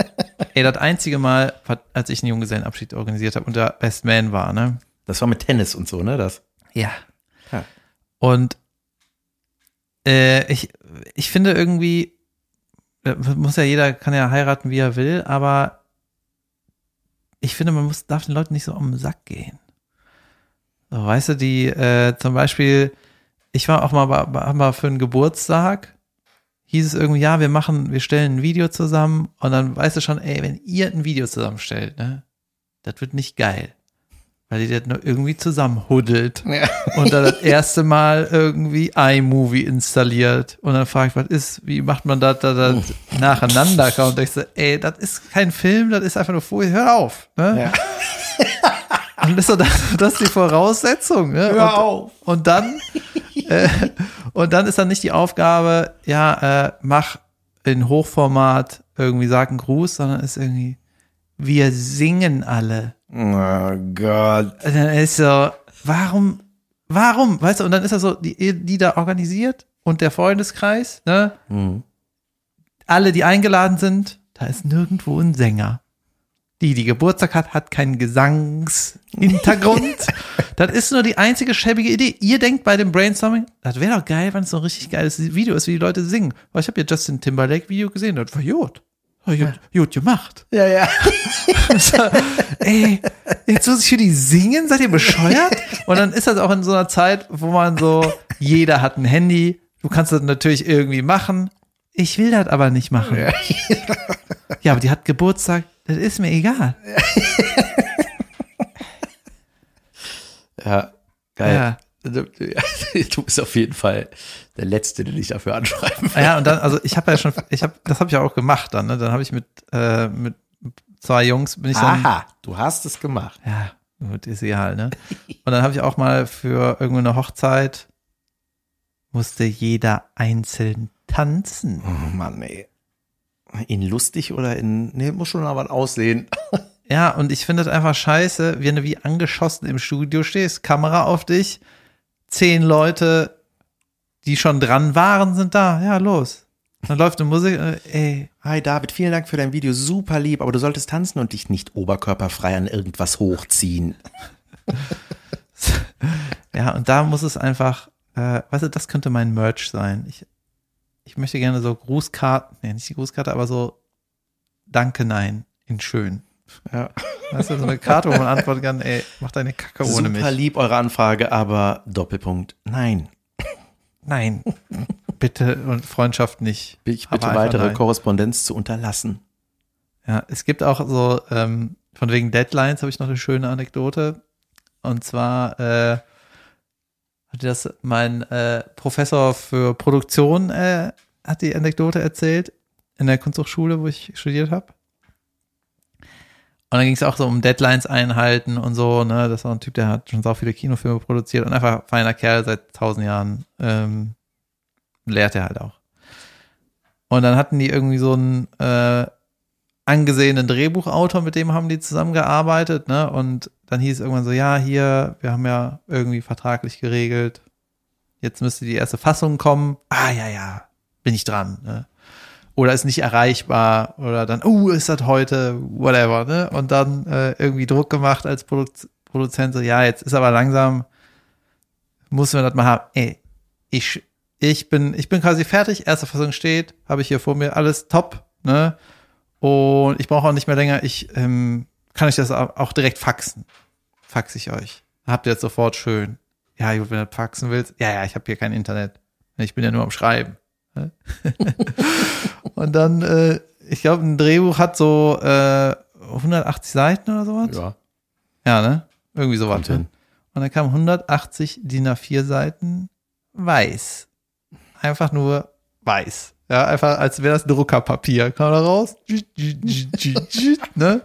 Ey, das einzige Mal, als ich einen Junggesellenabschied organisiert habe und der Best Man war, ne? Das war mit Tennis und so, ne? Das. Ja. Ja. Und Äh, ich, ich finde irgendwie, äh, muss ja jeder, kann ja heiraten, wie er will, aber ich finde, man muss, darf den Leuten nicht so um den Sack gehen. So, weißt du, die, äh, zum Beispiel, ich war auch mal, bei- mal für einen Geburtstag, hieß es irgendwie, ja, wir machen, wir stellen ein Video zusammen und dann weißt du schon, ey, wenn ihr ein Video zusammenstellt, ne, das wird nicht geil. Weil ihr das nur irgendwie zusammenhuddelt und dann das erste Mal irgendwie iMovie installiert und dann fragt, was ist, wie macht man das, da, da nacheinander kann und denkst du, ey, das ist kein Film, das ist einfach nur Folie, hör auf. Ne? Und das ist, so, das, das ist die Voraussetzung. Ne? Hör und, auf. Und dann, äh, und dann ist dann nicht die Aufgabe, ja, äh, mach in Hochformat irgendwie sag einen Gruß, sondern ist irgendwie, wir singen alle. Oh Gott. Und dann ist so, warum, warum, weißt du, und dann ist das so, die, die da organisiert und der Freundeskreis, ne? Alle, die eingeladen sind, da ist nirgendwo ein Sänger. Die, die Geburtstag hat, hat keinen Gesangshintergrund. das ist nur die einzige schäbige Idee. Ihr denkt bei dem Brainstorming, das wäre doch geil, wenn es so ein richtig geiles Video ist, wie die Leute singen. Weil ich habe ja Justin Timberlake Video gesehen, das war gut. War Gut, gemacht. Ja, ja. Ey, jetzt muss ich für die singen? Seid ihr bescheuert? Und dann ist das auch in so einer Zeit, wo man so, jeder hat ein Handy, du kannst das natürlich irgendwie machen. Ich will das aber nicht machen. Ja, aber die hat Geburtstag, das ist mir egal. Ja, geil. Ja. Du bist auf jeden Fall der Letzte, der dich dafür anschreiben will. Ja, und dann, also ich habe ja schon, ich habe, das habe ich ja auch gemacht dann, ne? Dann habe ich mit, äh, mit zwei Jungs bin ich dann, Aha, du hast es gemacht. ja, gut, ist egal, ne? Und dann habe ich auch mal für irgendeine Hochzeit musste jeder einzeln tanzen. Oh Mann, ey. In lustig oder in, nee, muss schon aber aussehen. Ja, und ich finde das einfach scheiße, wenn du wie angeschossen im Studio stehst, Kamera auf dich, zehn Leute, die schon dran waren, sind da. Ja, los. Dann läuft eine Musik, äh, ey. Hi David, vielen Dank für dein Video, super lieb, aber du solltest tanzen und dich nicht oberkörperfrei an irgendwas hochziehen. Ja, und da muss es einfach, äh, weißt du, das könnte mein Merch sein. Ich, ich möchte gerne so Grußkarten, nee, nicht die Grußkarte, aber so Danke, nein, in schön. Ja. Weißt du, so eine Karte, wo man antworten kann, ey, mach deine Kacke ohne Super mich. lieb eure Anfrage, aber Doppelpunkt, nein. Nein, bitte und Freundschaft nicht. Ich Aber bitte einfach weitere. Korrespondenz zu unterlassen. Ja, es gibt auch so, ähm, von wegen Deadlines habe ich noch eine schöne Anekdote. Und zwar äh, hat das mein äh, Professor für Produktion äh, hat die Anekdote erzählt in der Kunsthochschule, wo ich studiert habe. Und dann ging es auch so um Deadlines einhalten und so, ne, das war ein Typ, der hat schon so viele Kinofilme produziert und einfach feiner Kerl seit tausend Jahren, ähm, lehrt er halt auch. Und dann hatten die irgendwie so einen äh, angesehenen Drehbuchautor, mit dem haben die zusammengearbeitet, ne? Und dann hieß es irgendwann so, ja, hier, wir haben ja irgendwie vertraglich geregelt, jetzt müsste die erste Fassung kommen. Ah, ja, ja, bin ich dran, ne? Oder ist nicht erreichbar oder dann, uh, ist das heute, whatever, ne? Und dann äh, irgendwie Druck gemacht als Produ Produzent, so, ja, jetzt ist aber langsam, muss man das mal haben. Ey, ich, ich bin, ich bin quasi fertig, erste Fassung steht, habe ich hier vor mir, alles top, ne? Und ich brauche auch nicht mehr länger, ich ähm, kann euch das au- auch direkt faxen. Fax ich euch. Habt ihr jetzt sofort schön. Ja, gut, wenn du faxen willst. Ja, ja, ich habe hier kein Internet. Ich bin ja nur am Schreiben. Und dann, äh, ich glaube, ein Drehbuch hat so äh, 180 Seiten oder sowas. Ja. Ja, ne? Irgendwie sowas. Kommt Ne? hin. Und dann kamen 180 DIN A4 Seiten weiß. Einfach nur weiß. Ja, einfach als wäre das Druckerpapier. Kam da raus. ne?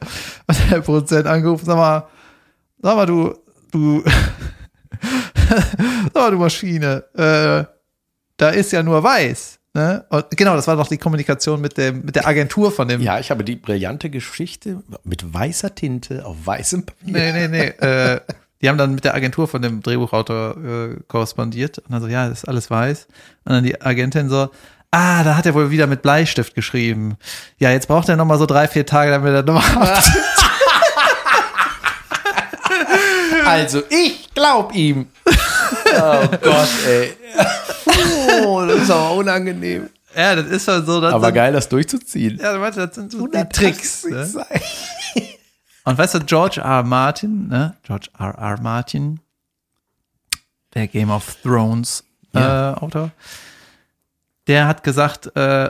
Und der Produzent angerufen, sag mal, sag mal, du, du, sag mal, du Maschine, äh, da ist ja nur weiß. Ne? Und genau, das war doch die Kommunikation mit dem, mit der Agentur von dem Ja, ich habe die brillante Geschichte mit weißer Tinte auf weißem Papier. Nee, nee, nee. äh, die haben dann mit der Agentur von dem Drehbuchautor äh, korrespondiert und dann so, ja, das ist alles weiß. Und dann die Agentin so, ah, da hat er wohl wieder mit Bleistift geschrieben. Ja, jetzt braucht er noch mal so drei, vier Tage, damit er nochmal habt. Also, ich glaub ihm. Oh Gott, ey. Oh, das ist aber unangenehm. Ja, das ist halt so. Das Aber sind, geil, das durchzuziehen. Ja, warte, das sind so die 180 Tricks. Ne? Und weißt du, George R. R. Martin, ne? George R. R. Martin, der Game of Thrones äh, Autor, der hat gesagt, äh,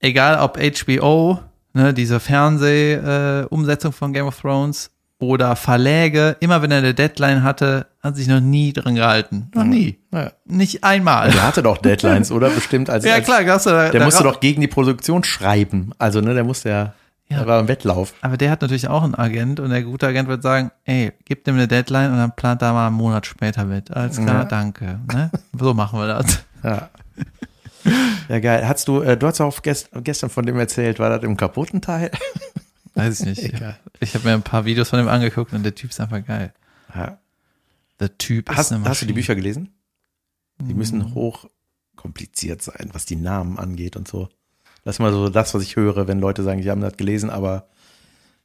egal ob HBO, ne, diese Fernseh-Umsetzung äh, von Game of Thrones oder Verläge, immer wenn er eine Deadline hatte, hat sich noch nie dran gehalten. Noch nie. Ja. Nicht einmal. Der hatte doch Deadlines, oder? Bestimmt als, Ja, als klar, gab's da, Der da musste doch gegen die Produktion schreiben. Also, ne, der musste ja, Ja. der war im Wettlauf. Aber der hat natürlich auch einen Agent und der gute Agent wird sagen, ey, gib dem eine Deadline und dann plant da mal einen Monat später mit. Alles klar, Ja. danke. Ne? So machen wir das. Ja. Ja, geil. Hast du, äh, du hast auch gest gestern von dem erzählt, war das im kaputten Teil? Weiß ich nicht. Egal. Ich habe mir ein paar Videos von dem angeguckt und der Typ ist einfach geil. Ja. Der Typ Hast, ist eine hast du die Maschine. Bücher gelesen? Die Mhm. müssen hoch kompliziert sein, was die Namen angeht und so. Das ist mal so das, was ich höre, wenn Leute sagen, die haben das gelesen, aber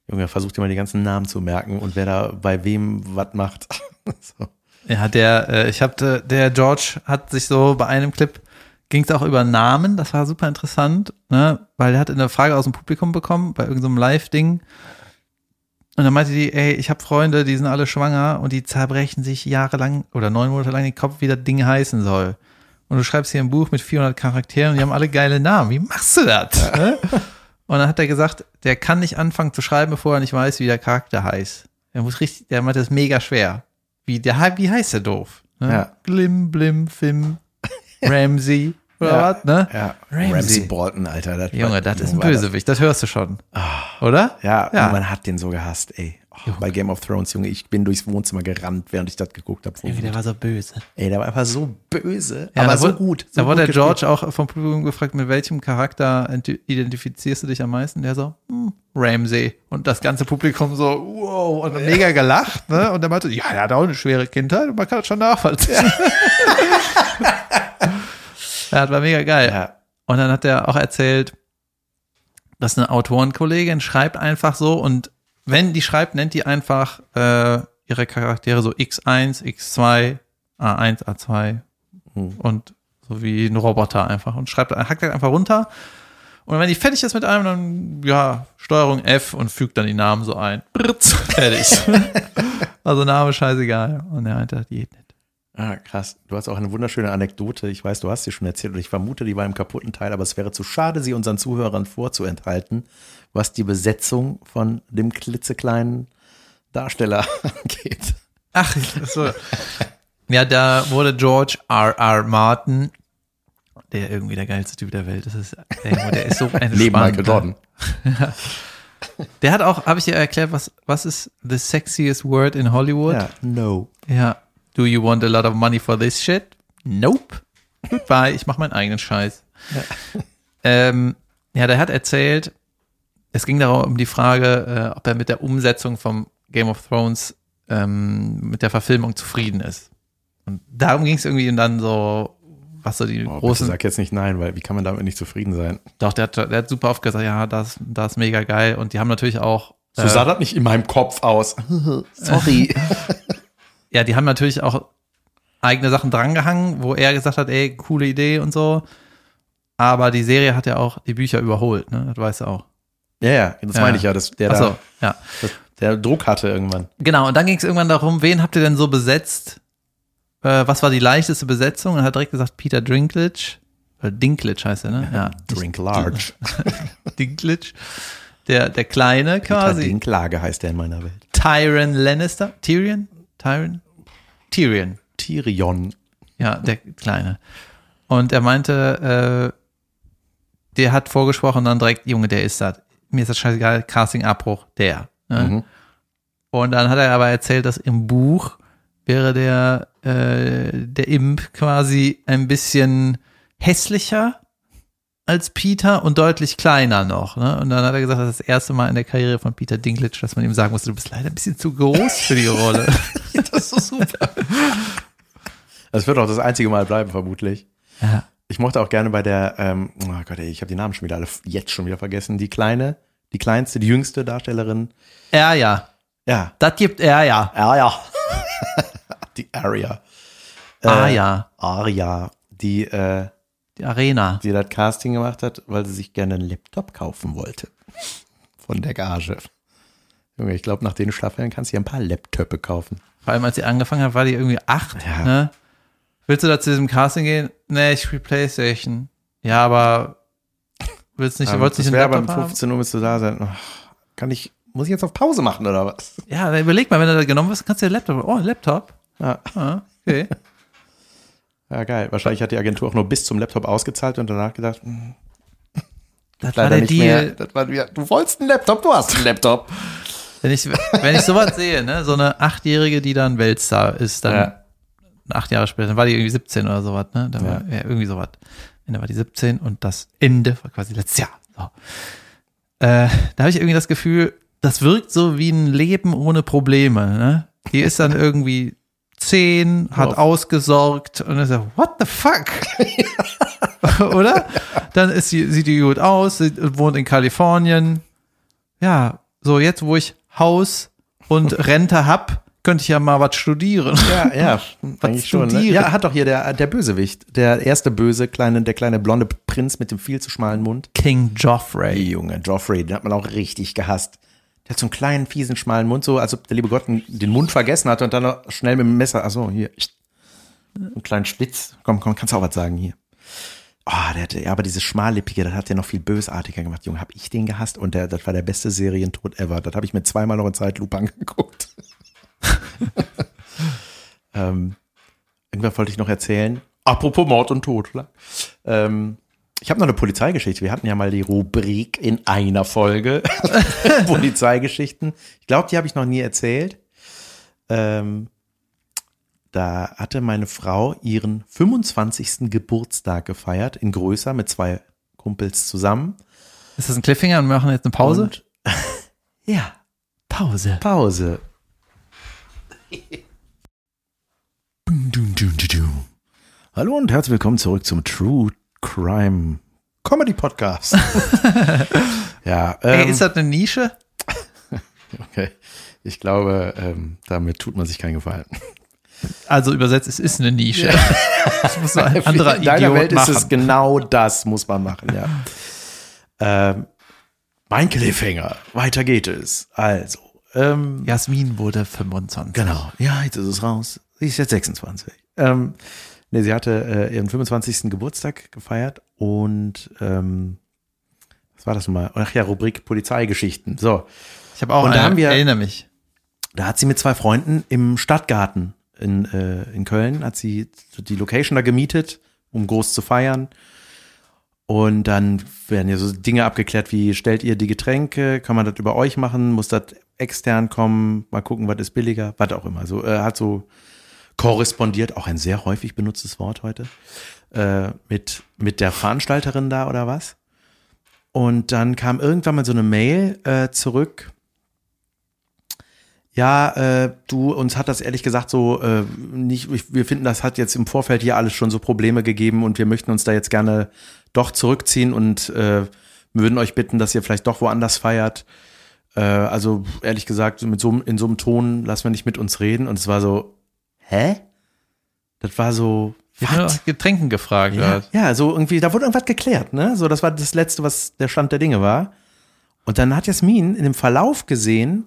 Junge, versucht dir mal die ganzen Namen zu merken und wer da bei wem was macht. so. Ja, der, äh, ich habe, der George hat sich so bei einem Clip ging es auch über Namen, das war super interessant, ne? weil er hat eine Frage aus dem Publikum bekommen bei irgendeinem Live-Ding. Und dann meinte die, ey, ich habe Freunde, die sind alle schwanger und die zerbrechen sich jahrelang oder neun Monate lang den Kopf, wie das Ding heißen soll. Und du schreibst hier ein Buch mit 400 Charakteren und die haben alle geile Namen. Wie machst du das? Ne? Und dann hat er gesagt, der kann nicht anfangen zu schreiben, bevor er nicht weiß, wie der Charakter heißt. Der muss richtig, der meinte, das ist mega schwer. Wie, der, wie heißt der doof? Ne? Ja. Glim, Blim, Fim, Ramsey oder Ja. was, ne? Ja, Ramsey. Ramsey Bolton, Alter. Das Junge, das ist ein war das- Bösewicht, das hörst du schon. Oder? Ja, Ja. man hat den so gehasst, ey. Oh, bei Game of Thrones, Junge, ich bin durchs Wohnzimmer gerannt, während ich das geguckt habe. Irgendwie, der war so böse. Ey, der war einfach so böse, Ja, aber so wurde- gut. So da wurde der George auch vom Publikum gefragt, mit welchem Charakter ent- identifizierst du dich am meisten? Der so, hm, Ramsey. Und das ganze Publikum so, wow, und mega gelacht, ne? Und der meinte, ja, er hat auch eine schwere Kindheit man kann das schon nachvollziehen. ja, das war mega geil. Ja. Und dann hat er auch erzählt, dass eine Autorenkollegin schreibt einfach so und wenn die schreibt, nennt die einfach äh, ihre Charaktere so X1, X2, A1, A2 Hm. und so wie ein Roboter einfach und schreibt, hackt halt einfach runter. Und wenn die fertig ist mit einem, dann ja, Steuerung F und fügt dann die Namen so ein. Britz, fertig. also Name scheißegal. Und er meinte, das geht nicht. Ah, krass. Du hast auch eine wunderschöne Anekdote. Ich weiß, du hast sie schon erzählt und ich vermute, die war im kaputten Teil, aber es wäre zu schade, sie unseren Zuhörern vorzuenthalten, was die Besetzung von dem klitzekleinen Darsteller angeht. Ach, so. ja, da wurde George R. R. Martin, der irgendwie der geilste Typ der Welt ist. Das ist der, ist so ein Neben Michael Jordan. Der hat auch, habe ich dir erklärt, was, was ist the sexiest word in Hollywood? Ja, no. Ja. Do you want a lot of money for this shit? Nope. Goodbye, ich mache meinen eigenen Scheiß. Ähm, ja, der hat erzählt, es ging darum um die Frage, äh, ob er mit der Umsetzung vom Game of Thrones ähm, mit der Verfilmung zufrieden ist. Und darum ging es irgendwie und dann so, was so die Oh, bitte großen. sag jetzt nicht nein, weil wie kann man damit nicht zufrieden sein? Doch, der hat, der hat super oft gesagt, ja, das, das ist mega geil. Und die haben natürlich auch. So äh, sah das nicht in meinem Kopf aus. Sorry. ja, die haben natürlich auch eigene Sachen drangehangen, wo er gesagt hat, ey, coole Idee und so. Aber die Serie hat ja auch die Bücher überholt, ne? Das weißt du auch. ja, ja, das Ja. meine ich ja, dass der Achso, da, ja. dass der Druck hatte irgendwann. Genau, und dann ging es irgendwann darum, wen habt ihr denn so besetzt? Äh, was war die leichteste Besetzung? Und er hat direkt gesagt, Peter Dinklage. Oder Dinklage heißt er, ne? Ja. Drink large. Dinklage. Der, der Kleine quasi. Dinklage heißt der in meiner Welt. Tyrion Lannister. Tyrion? Tyrion? Tyrion. Tyrion. Ja, der Kleine. Und er meinte, äh, der hat vorgesprochen dann direkt, Junge, der ist das. Mir ist das scheißegal, Casting-Abbruch, der. Ne? Mhm. Und dann hat er aber erzählt, dass im Buch wäre der, äh, der Imp quasi ein bisschen hässlicher als Peter und deutlich kleiner noch. Ne? Und dann hat er gesagt, das ist das erste Mal in der Karriere von Peter Dinklage, dass man ihm sagen musste, du bist leider ein bisschen zu groß für die Rolle. Das ist so super. Das wird auch das einzige Mal bleiben, vermutlich. ja. Ich mochte auch gerne bei der, ähm, oh Gott, ey, ich habe die Namen schon wieder alle jetzt schon wieder vergessen. Die kleine, die kleinste, die jüngste Darstellerin. ja, ja. Ja, Das gibt er ja. ja, ja. die Aria. Ah ja. Aria, die, äh, Die Arena. die das Casting gemacht hat, weil sie sich gerne einen Laptop kaufen wollte. Von der Gage. Junge, ich glaube, nach den Staffeln kannst du dir ein paar Laptöpe kaufen. Vor allem, als sie angefangen hat, war die irgendwie acht. Ja. Ne? Willst du da zu diesem Casting gehen? Nee, ich spiele Playstation. Ja, aber willst nicht, Ähm, wolltest nicht einen wäre Laptop haben? 15 Uhr müsst du da sein. Kann ich, muss ich jetzt auf Pause machen oder was? Ja, überleg mal, wenn du da genommen wirst, kannst du dir Laptop. Oh, Laptop. Ja, Ah, okay. ja, geil. Wahrscheinlich hat die Agentur auch nur bis zum Laptop ausgezahlt und danach gedacht, hm, Das war der. Deal. War, du wolltest einen Laptop, du hast einen Laptop. Wenn ich, wenn ich sowas sehe, ne, so eine Achtjährige, die dann Weltstar ist, dann Ja. acht Jahre später, dann war die irgendwie 17 oder sowas, ne? Da war, ja, irgendwie sowas. Ende war die 17 und das Ende war quasi letztes Jahr. So. Äh, da habe ich irgendwie das Gefühl, das wirkt so wie ein Leben ohne Probleme, ne? Die ist dann irgendwie zehn, hat Auf. ausgesorgt und ist so, what the fuck? Oder? Dann ist sie, sieht die gut aus, sie wohnt in Kalifornien. Ja, so jetzt, wo ich Haus und Rente hab, könnte ich ja mal was studieren. Ja, ja, eigentlich schon. Ne? studieren. Ja, hat doch hier der, der Bösewicht, der erste Böse, kleine, der kleine blonde Prinz mit dem viel zu schmalen Mund. King Ey, Joffrey. Junge, Joffrey, den hat man auch richtig gehasst. Der hat so einen kleinen, fiesen, schmalen Mund, so als ob der liebe Gott den Mund vergessen hatte und dann noch schnell mit dem Messer, achso, hier, einen kleinen Schlitz. Komm, komm, kannst du auch was sagen hier. Oh, der hatte, ja, aber dieses Schmallippige, das hat der noch viel bösartiger gemacht. Junge, hab ich den gehasst und der, das war der beste Serientod ever. Das habe ich mir zweimal noch in Zeitlupe angeguckt. ähm, irgendwann wollte ich noch erzählen. Apropos Mord und Totschlag. Ähm, ich habe noch eine Polizeigeschichte. Wir hatten ja mal die Rubrik in einer Folge Polizeigeschichten. Ich glaube, die habe ich noch nie erzählt. Ähm, da hatte meine Frau ihren 25. Geburtstag gefeiert, in größer, mit zwei Kumpels zusammen. Ist das ein Cliffhanger und wir machen jetzt eine Pause? Und, ja, Pause. Pause. Hallo und herzlich willkommen zurück zum True Crime Comedy Podcast. ja, ähm, Ey, ist das eine Nische? okay. Ich glaube, ähm, damit tut man sich keinen Gefallen. Also übersetzt, es ist eine Nische. Das muss ein anderer In deiner Idiot Welt machen. ist es genau das, muss man machen, ja. ähm, mein Cliffhanger. Weiter geht es. Also, ähm, Jasmin wurde 25. Genau, ja, jetzt ist es raus. Sie ist jetzt 26. Ähm, nee, sie hatte äh, ihren 25. Geburtstag gefeiert und ähm, was war das nochmal? Ach ja, Rubrik Polizeigeschichten. So, Ich habe auch Und da eine, haben wir- erinnere mich. da hat sie mit zwei Freunden im Stadtgarten in, äh, in Köln, hat sie die Location da gemietet, um groß zu feiern. Und dann werden ja so Dinge abgeklärt wie, stellt ihr die Getränke, kann man das über euch machen, muss das extern kommen, mal gucken, was ist billiger, was auch immer. So, äh, hat so korrespondiert, auch ein sehr häufig benutztes Wort heute, äh, mit, mit der Veranstalterin da oder was. Und dann kam irgendwann mal so eine Mail äh, zurück, ja, äh, du, uns hat das ehrlich gesagt so äh, nicht, ich- wir finden, das hat jetzt im Vorfeld hier alles schon so Probleme gegeben und wir möchten uns da jetzt gerne doch zurückziehen und äh, würden euch bitten, dass ihr vielleicht doch woanders feiert. Äh, also ehrlich gesagt, mit so, in so einem Ton lassen wir nicht mit uns reden. Und es war so, hä? Das war so, nach Getränken gefragt. Ja, halt. ja, so irgendwie, da wurde irgendwas geklärt, ne? So, das war das Letzte, was der Stand der Dinge war. Und dann hat Jasmin in dem Verlauf gesehen,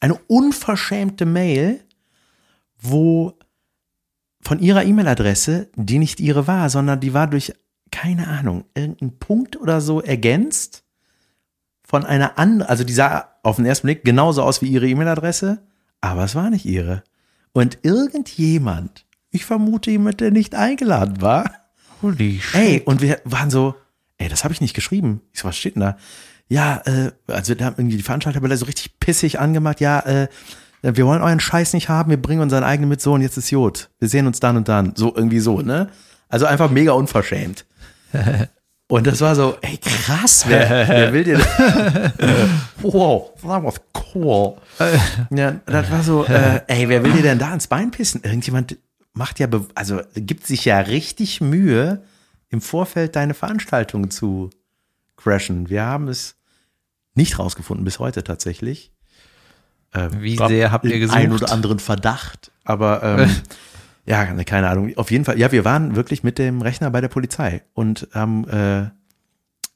eine unverschämte Mail, wo von ihrer E-Mail-Adresse, die nicht ihre war, sondern die war durch, keine Ahnung, irgendeinen Punkt oder so ergänzt von einer anderen, also die sah auf den ersten Blick genauso aus wie ihre E-Mail-Adresse, aber es war nicht ihre. Und irgendjemand, ich vermute jemand, der nicht eingeladen war, Holy shit. Ey, und wir waren so, ey, das habe ich nicht geschrieben. Ich so, was steht denn da? Ja, äh, also da haben irgendwie die Veranstalter so richtig pissig angemacht. Ja, äh, wir wollen euren Scheiß nicht haben, wir bringen unseren eigenen mit so und jetzt ist Jod. Wir sehen uns dann und dann. So, irgendwie so, ne? Also einfach mega unverschämt. Und das war so, ey, krass, wer, wer will dir das? wow, that was cool. Ja, das war so, äh, ey, wer will dir denn da ins Bein pissen? Irgendjemand macht ja, also gibt sich ja richtig Mühe, im Vorfeld deine Veranstaltung zu crashen. Wir haben es nicht rausgefunden, bis heute tatsächlich. Ähm, Wie sehr habt ihr gesucht? Ein oder anderen Verdacht, aber ähm, Ja, ne, keine Ahnung. Auf jeden Fall, ja, wir waren wirklich mit dem Rechner bei der Polizei und haben äh,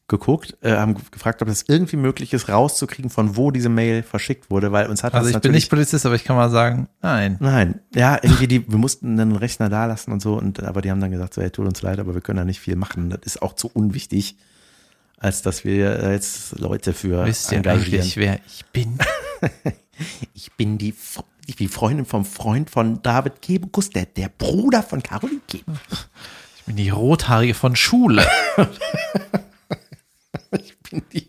geguckt, äh, haben gefragt, ob es irgendwie möglich ist, rauszukriegen, von wo diese Mail verschickt wurde, weil uns hat Also ich bin nicht Polizist, aber ich kann mal sagen, nein. Nein, ja, irgendwie die, wir mussten einen Rechner da lassen und so, und aber die haben dann gesagt, so, hey, tut uns leid, aber wir können da nicht viel machen. Das ist auch zu unwichtig, als dass wir jetzt Leute für Wisst ihr engagieren. eigentlich, wer ich bin? Ich bin die, F- die Freundin vom Freund von David Kebekus, der, der Bruder von Caroline Kebekus. Ich bin die Rothaarige von Schule. Ich bin die,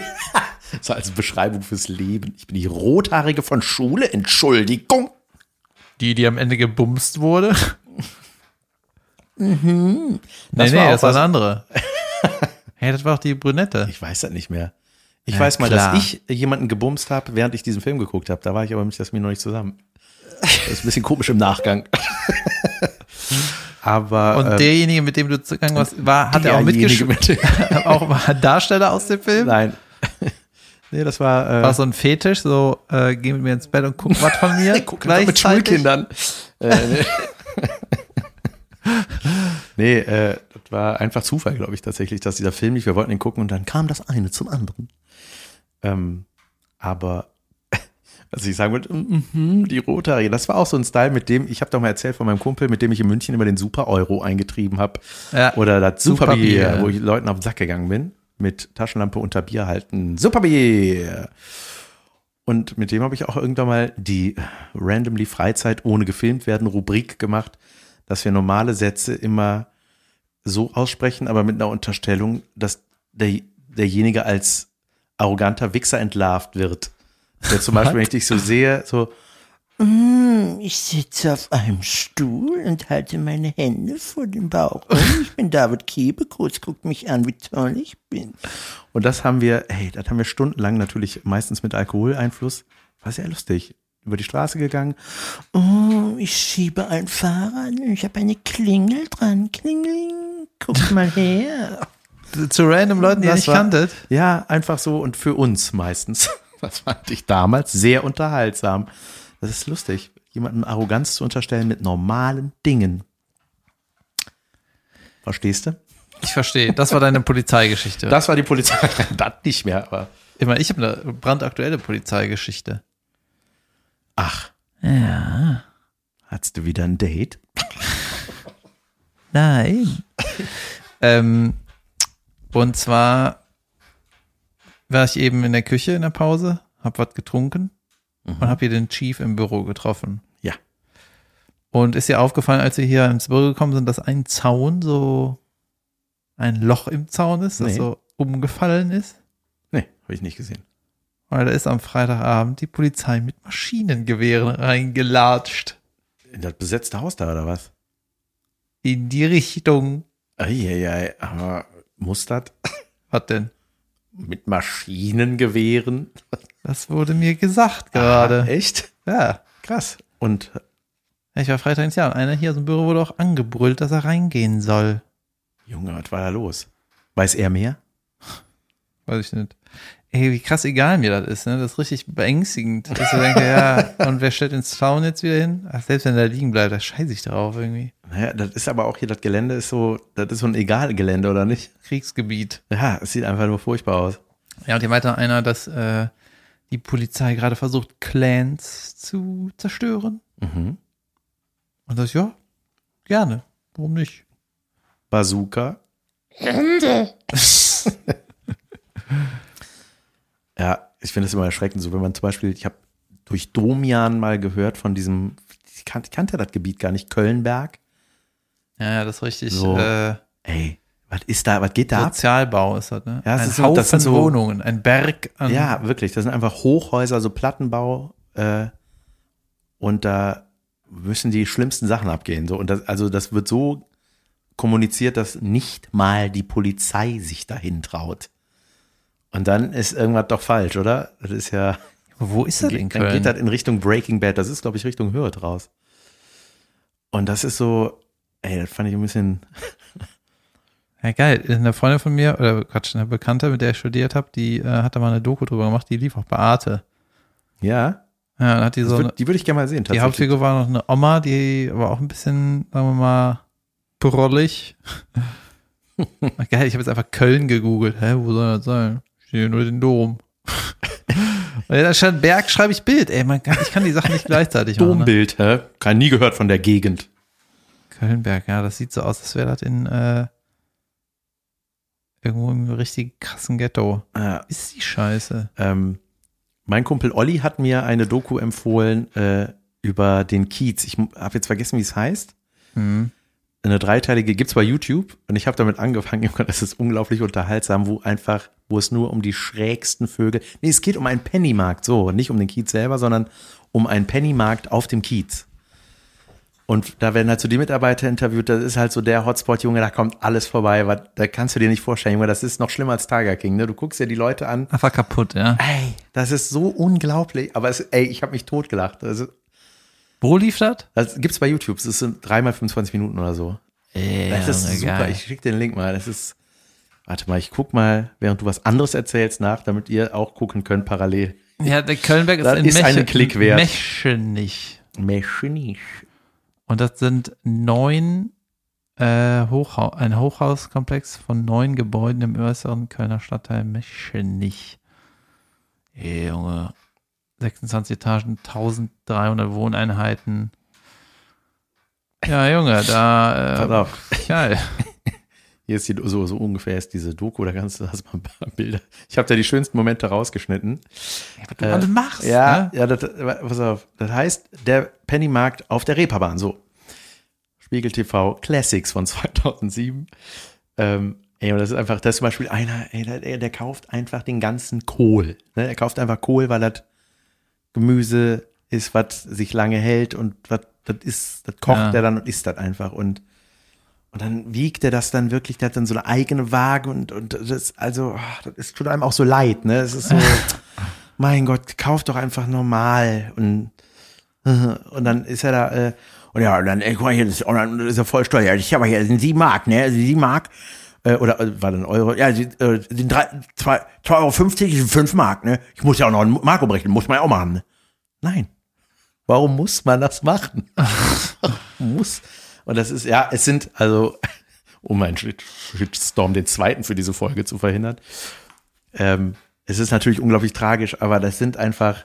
so als Beschreibung fürs Leben. Ich bin die Rothaarige von Schule, Entschuldigung. Die, die am Ende gebumst wurde. nee, Das nee, auch das war eine andere. hey, das war doch die Brünette. Ich weiß das nicht mehr. Ich Ja, weiß mal, klar. dass ich jemanden gebumst habe, während ich diesen Film geguckt habe. Da war ich aber mit Jasmin noch nicht zusammen. Das ist ein bisschen komisch im Nachgang. aber Und äh, derjenige, mit dem du zugegangen warst, war, hat er auch mitgespielt? mit- auch war ein Darsteller aus dem Film? Nein. nee, das war. Äh, War so ein Fetisch, so, äh, geh mit mir ins Bett und guck was von mir. Guck mit? Schulkindern. äh, nee, nee äh, das war einfach Zufall, glaube ich, tatsächlich, dass dieser Film lief. Wir wollten ihn gucken und dann kam das eine zum anderen. Ähm, aber was ich sagen wollte, mhm, die Rothaarige, das war auch so ein Style, mit dem, ich habe doch mal erzählt von meinem Kumpel, mit dem ich in München immer den Super Euro eingetrieben habe. Ja. Oder das Superbier. Superbier, wo ich Leuten auf den Sack gegangen bin. Mit Taschenlampe unter Bier halten. Superbier! Und mit dem habe ich auch irgendwann mal die randomly Freizeit ohne gefilmt werden Rubrik gemacht, dass wir normale Sätze immer so aussprechen, aber mit einer Unterstellung, dass der, derjenige als arroganter Wichser entlarvt wird. Der zum Beispiel, wenn ich dich so sehe, so, Mm, Ich sitze auf einem Stuhl und halte meine Hände vor dem Bauch. Und ich bin David Kebekus, guck mich an, wie toll ich bin. und das haben wir, hey, das haben wir stundenlang natürlich meistens mit Alkoholeinfluss. War sehr lustig. Über die Straße gegangen. Oh, ich schiebe ein Fahrrad und ich habe eine Klingel dran. Klingling, guck mal her. Zu random Leuten, die ihr Das nicht war- kanntet. Ja, einfach so und für uns meistens. Das fand ich damals sehr unterhaltsam. Das ist lustig, jemandem Arroganz zu unterstellen mit normalen Dingen. Verstehst du? Ich verstehe. Das war deine Polizeigeschichte. Das war die Polizei. das nicht mehr, aber. Immer, ich habe eine brandaktuelle Polizeigeschichte. Ach. Ja. Hattest du wieder ein Date? Nein. ähm, und zwar war ich eben in der Küche in der Pause, hab was getrunken und hab hier den Chief im Büro getroffen. Ja. Und ist dir aufgefallen, als wir hier ins Büro gekommen sind, dass ein Zaun so ein Loch im Zaun ist, das Nee. so umgefallen ist? Nee, habe ich nicht gesehen. Weil da ist am Freitagabend die Polizei mit Maschinengewehren reingelatscht. In das besetzte Haus da oder was? In die Richtung. Eieiei, aber das Was denn? mit Maschinengewehren? Das wurde mir gesagt gerade. Ah, echt? Ja. Krass. Und Ich war Freitag ins Jahr und einer hier aus dem Büro wurde auch angebrüllt, dass er reingehen soll. Junge, was war da los? Weiß er mehr? Weiß ich nicht. Ey, wie krass egal mir das ist, ne? Das ist richtig beängstigend. Dass ich denke, ja, und wer stellt den Zaun jetzt wieder hin? Ach, selbst wenn der liegen bleibt, da scheiße ich drauf irgendwie. Naja, das ist aber auch hier, das Gelände ist so, das ist so ein Egal-Gelände, oder nicht? Kriegsgebiet. Ja, es sieht einfach nur furchtbar aus. Ja, und hier meinte einer, dass äh, die Polizei gerade versucht, Clans zu zerstören. Mhm. Und das, ja, gerne. Warum nicht? Bazooka. ja, ich finde es immer erschreckend, so wenn man zum Beispiel, ich habe durch Domian mal gehört von diesem, ich kan- ich kannte das Gebiet gar nicht, Kölnberg. Ja, ja, das ist richtig. So. Äh, Ey, was ist da, was geht da ab? Sozialbau ist das, ne? Ja, es ein ist Haufen das sind so- Wohnungen, ein Berg an Ja, wirklich, das sind einfach Hochhäuser, so Plattenbau, äh, und da müssen die schlimmsten Sachen abgehen. So, und das, also das wird so kommuniziert, dass nicht mal die Polizei sich dahin traut. Und dann ist irgendwas doch falsch, oder? Das ist ja, Wo ist das in dann geht das in Richtung Breaking Bad. Das ist, glaube ich, Richtung Hürth raus. Und das ist so, ey, das fand ich ein bisschen, ja, geil. Eine Freundin von mir, oder Quatsch, eine Bekannte, mit der ich studiert habe, die äh, hat da mal eine Doku drüber gemacht, die lief auch bei Arte. ja, Ja, dann hat die so eine, würd, die würde ich gerne mal sehen, die tatsächlich. Hauptfigur war noch eine Oma, die war auch ein bisschen, sagen wir mal, prollig. Geil, ich habe jetzt einfach Köln gegoogelt. Hä, wo soll das sein? Ich sehe nur den Dom. Und da stand Berg, schreibe ich Bild. Ey, man kann, ich kann die Sachen nicht gleichzeitig machen. Ne? Dombild, hä? Kein nie gehört von der Gegend. Kölnberg, ja, das sieht so aus, als wäre das in äh, irgendwo im richtig krassen Ghetto. Ja, Ist die Scheiße. ähm, mein Kumpel Olli hat mir eine Doku empfohlen äh, über den Kiez. Ich habe jetzt vergessen, wie es heißt. Hm. Eine dreiteilige gibt's bei YouTube und ich habe damit angefangen. Das ist unglaublich unterhaltsam, wo einfach, wo es nur um die schrägsten Vögel. Nee, es geht um einen Pennymarkt, so nicht um den Kiez selber, sondern um einen Pennymarkt auf dem Kiez. Und da werden halt so die Mitarbeiter interviewt. Das ist halt so der Hotspot, Junge, da kommt alles vorbei. Was, da kannst du dir nicht vorstellen, Junge. Das ist noch schlimmer als Tiger King. Ne? Du guckst dir die Leute an. Einfach kaputt, ja. Ey, das ist so unglaublich. Aber es, ey, ich habe mich totgelacht. Also, Wo lief das? das gibt's bei YouTube. Das sind dreimal 25 Minuten oder so. Ey, Das ist super. Ich schicke den Link mal. Das ist. Warte mal, ich guck mal, während du was anderes erzählst, nach, damit ihr auch gucken könnt parallel. ja, der Kölnberg ist, Das in ist Meche, einen Klick wert. Mechenich. Mechanisch. Und das sind neun äh, Hochhaus, ein Hochhauskomplex von neun Gebäuden im äußeren Kölner Stadtteil Mechenich. Ey, Junge. 26 Etagen, 1300 Wohneinheiten. Ja, Junge, da, Pass äh, auf. geil. Hier ist die, so, so ungefähr ist diese Doku, da kannst du das mal ein paar Bilder. Ich habe da die schönsten Momente rausgeschnitten. Was du alles machst. Ja, ne? ja, das, pass auf. Das heißt, der Pennymarkt auf der Reeperbahn, so. Spiegel TV Classics von 2007. Ähm, ey, und das ist einfach, das ist zum Beispiel einer, ey, der, der, der kauft einfach den ganzen Kohl. Ne? Er kauft einfach Kohl, weil das Gemüse ist, was sich lange hält und was, das ist, das kocht Ja. er dann und isst das einfach und und dann wiegt er das dann wirklich, der hat dann so eine eigene Waage und, und das, also, das ist, tut einem auch so leid, ne? Es ist so, mein Gott, kauf doch einfach normal und, und dann ist er da, äh, und ja, und dann, ey, guck mal hier, das, und dann ist er voll stolz, ja, ich habe hier sind sieben Mark, ne? Also sieben Mark, äh, oder äh, war dann Euro, ja, die, äh, sind drei, zwei, zwei Euro fünfzig, sind fünf Mark, ne? Ich muss ja auch noch einen Mark umrechnen, muss man ja auch machen, ne? Nein. Warum muss man das machen? muss. Und das ist, ja, es sind, also, um einen Shit- Shitstorm, den zweiten für diese Folge zu verhindern. Ähm, es ist natürlich unglaublich tragisch, aber das sind einfach,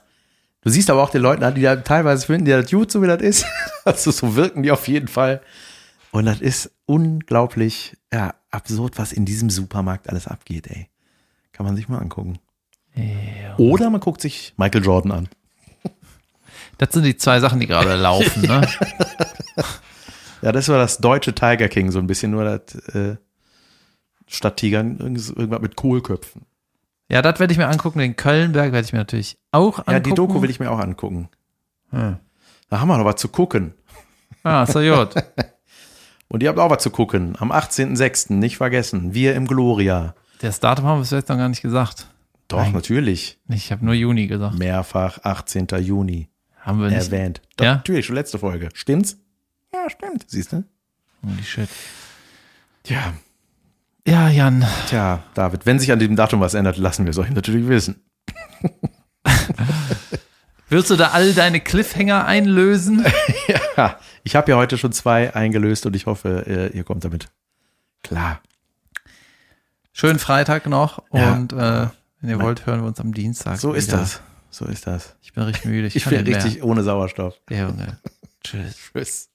du siehst aber auch den Leuten an, die da teilweise finden, die das gut, so wie das ist. Also so wirken die auf jeden Fall. Und das ist unglaublich, ja, absurd, was in diesem Supermarkt alles abgeht, ey. Kann man sich mal angucken. Oder man guckt sich Michael Jordan an. Das sind die zwei Sachen, die gerade laufen, ne? Ja, das war das deutsche Tiger King, so ein bisschen nur das äh, statt Tigern irgendwas mit Kohlköpfen. Ja, das werde ich mir angucken. Den Kölnberg werde ich mir natürlich auch angucken. Ja, die Doku will ich mir auch angucken. Hm. Da haben wir noch was zu gucken. Ah, ja gut. Und ihr habt auch was zu gucken. Am 18.06. nicht vergessen. Wir im Gloria. Das Datum haben wir jetzt noch gar nicht gesagt. Doch, Nein. natürlich. Ich habe nur Juni gesagt. Mehrfach 18. Juni Haben wir nicht. erwähnt. Doch, Ja? Natürlich, schon letzte Folge. Stimmt's? Ja, stimmt. Siehst du? Holy shit. Tja, Ja, Jan. tja, David, wenn sich an dem Datum was ändert, lassen wir es euch natürlich wissen. Willst du da all deine Cliffhanger einlösen? Ja, ich habe ja heute schon zwei eingelöst und ich hoffe, äh, ihr kommt damit klar. Schönen Freitag noch Ja. und äh, wenn ihr wollt, hören wir uns am Dienstag. So ist wieder. das. So ist das. Ich bin richtig müde. Ich, Ich bin nicht mehr. richtig ohne Sauerstoff. Ja, Junge. Tschüss. Tschüss.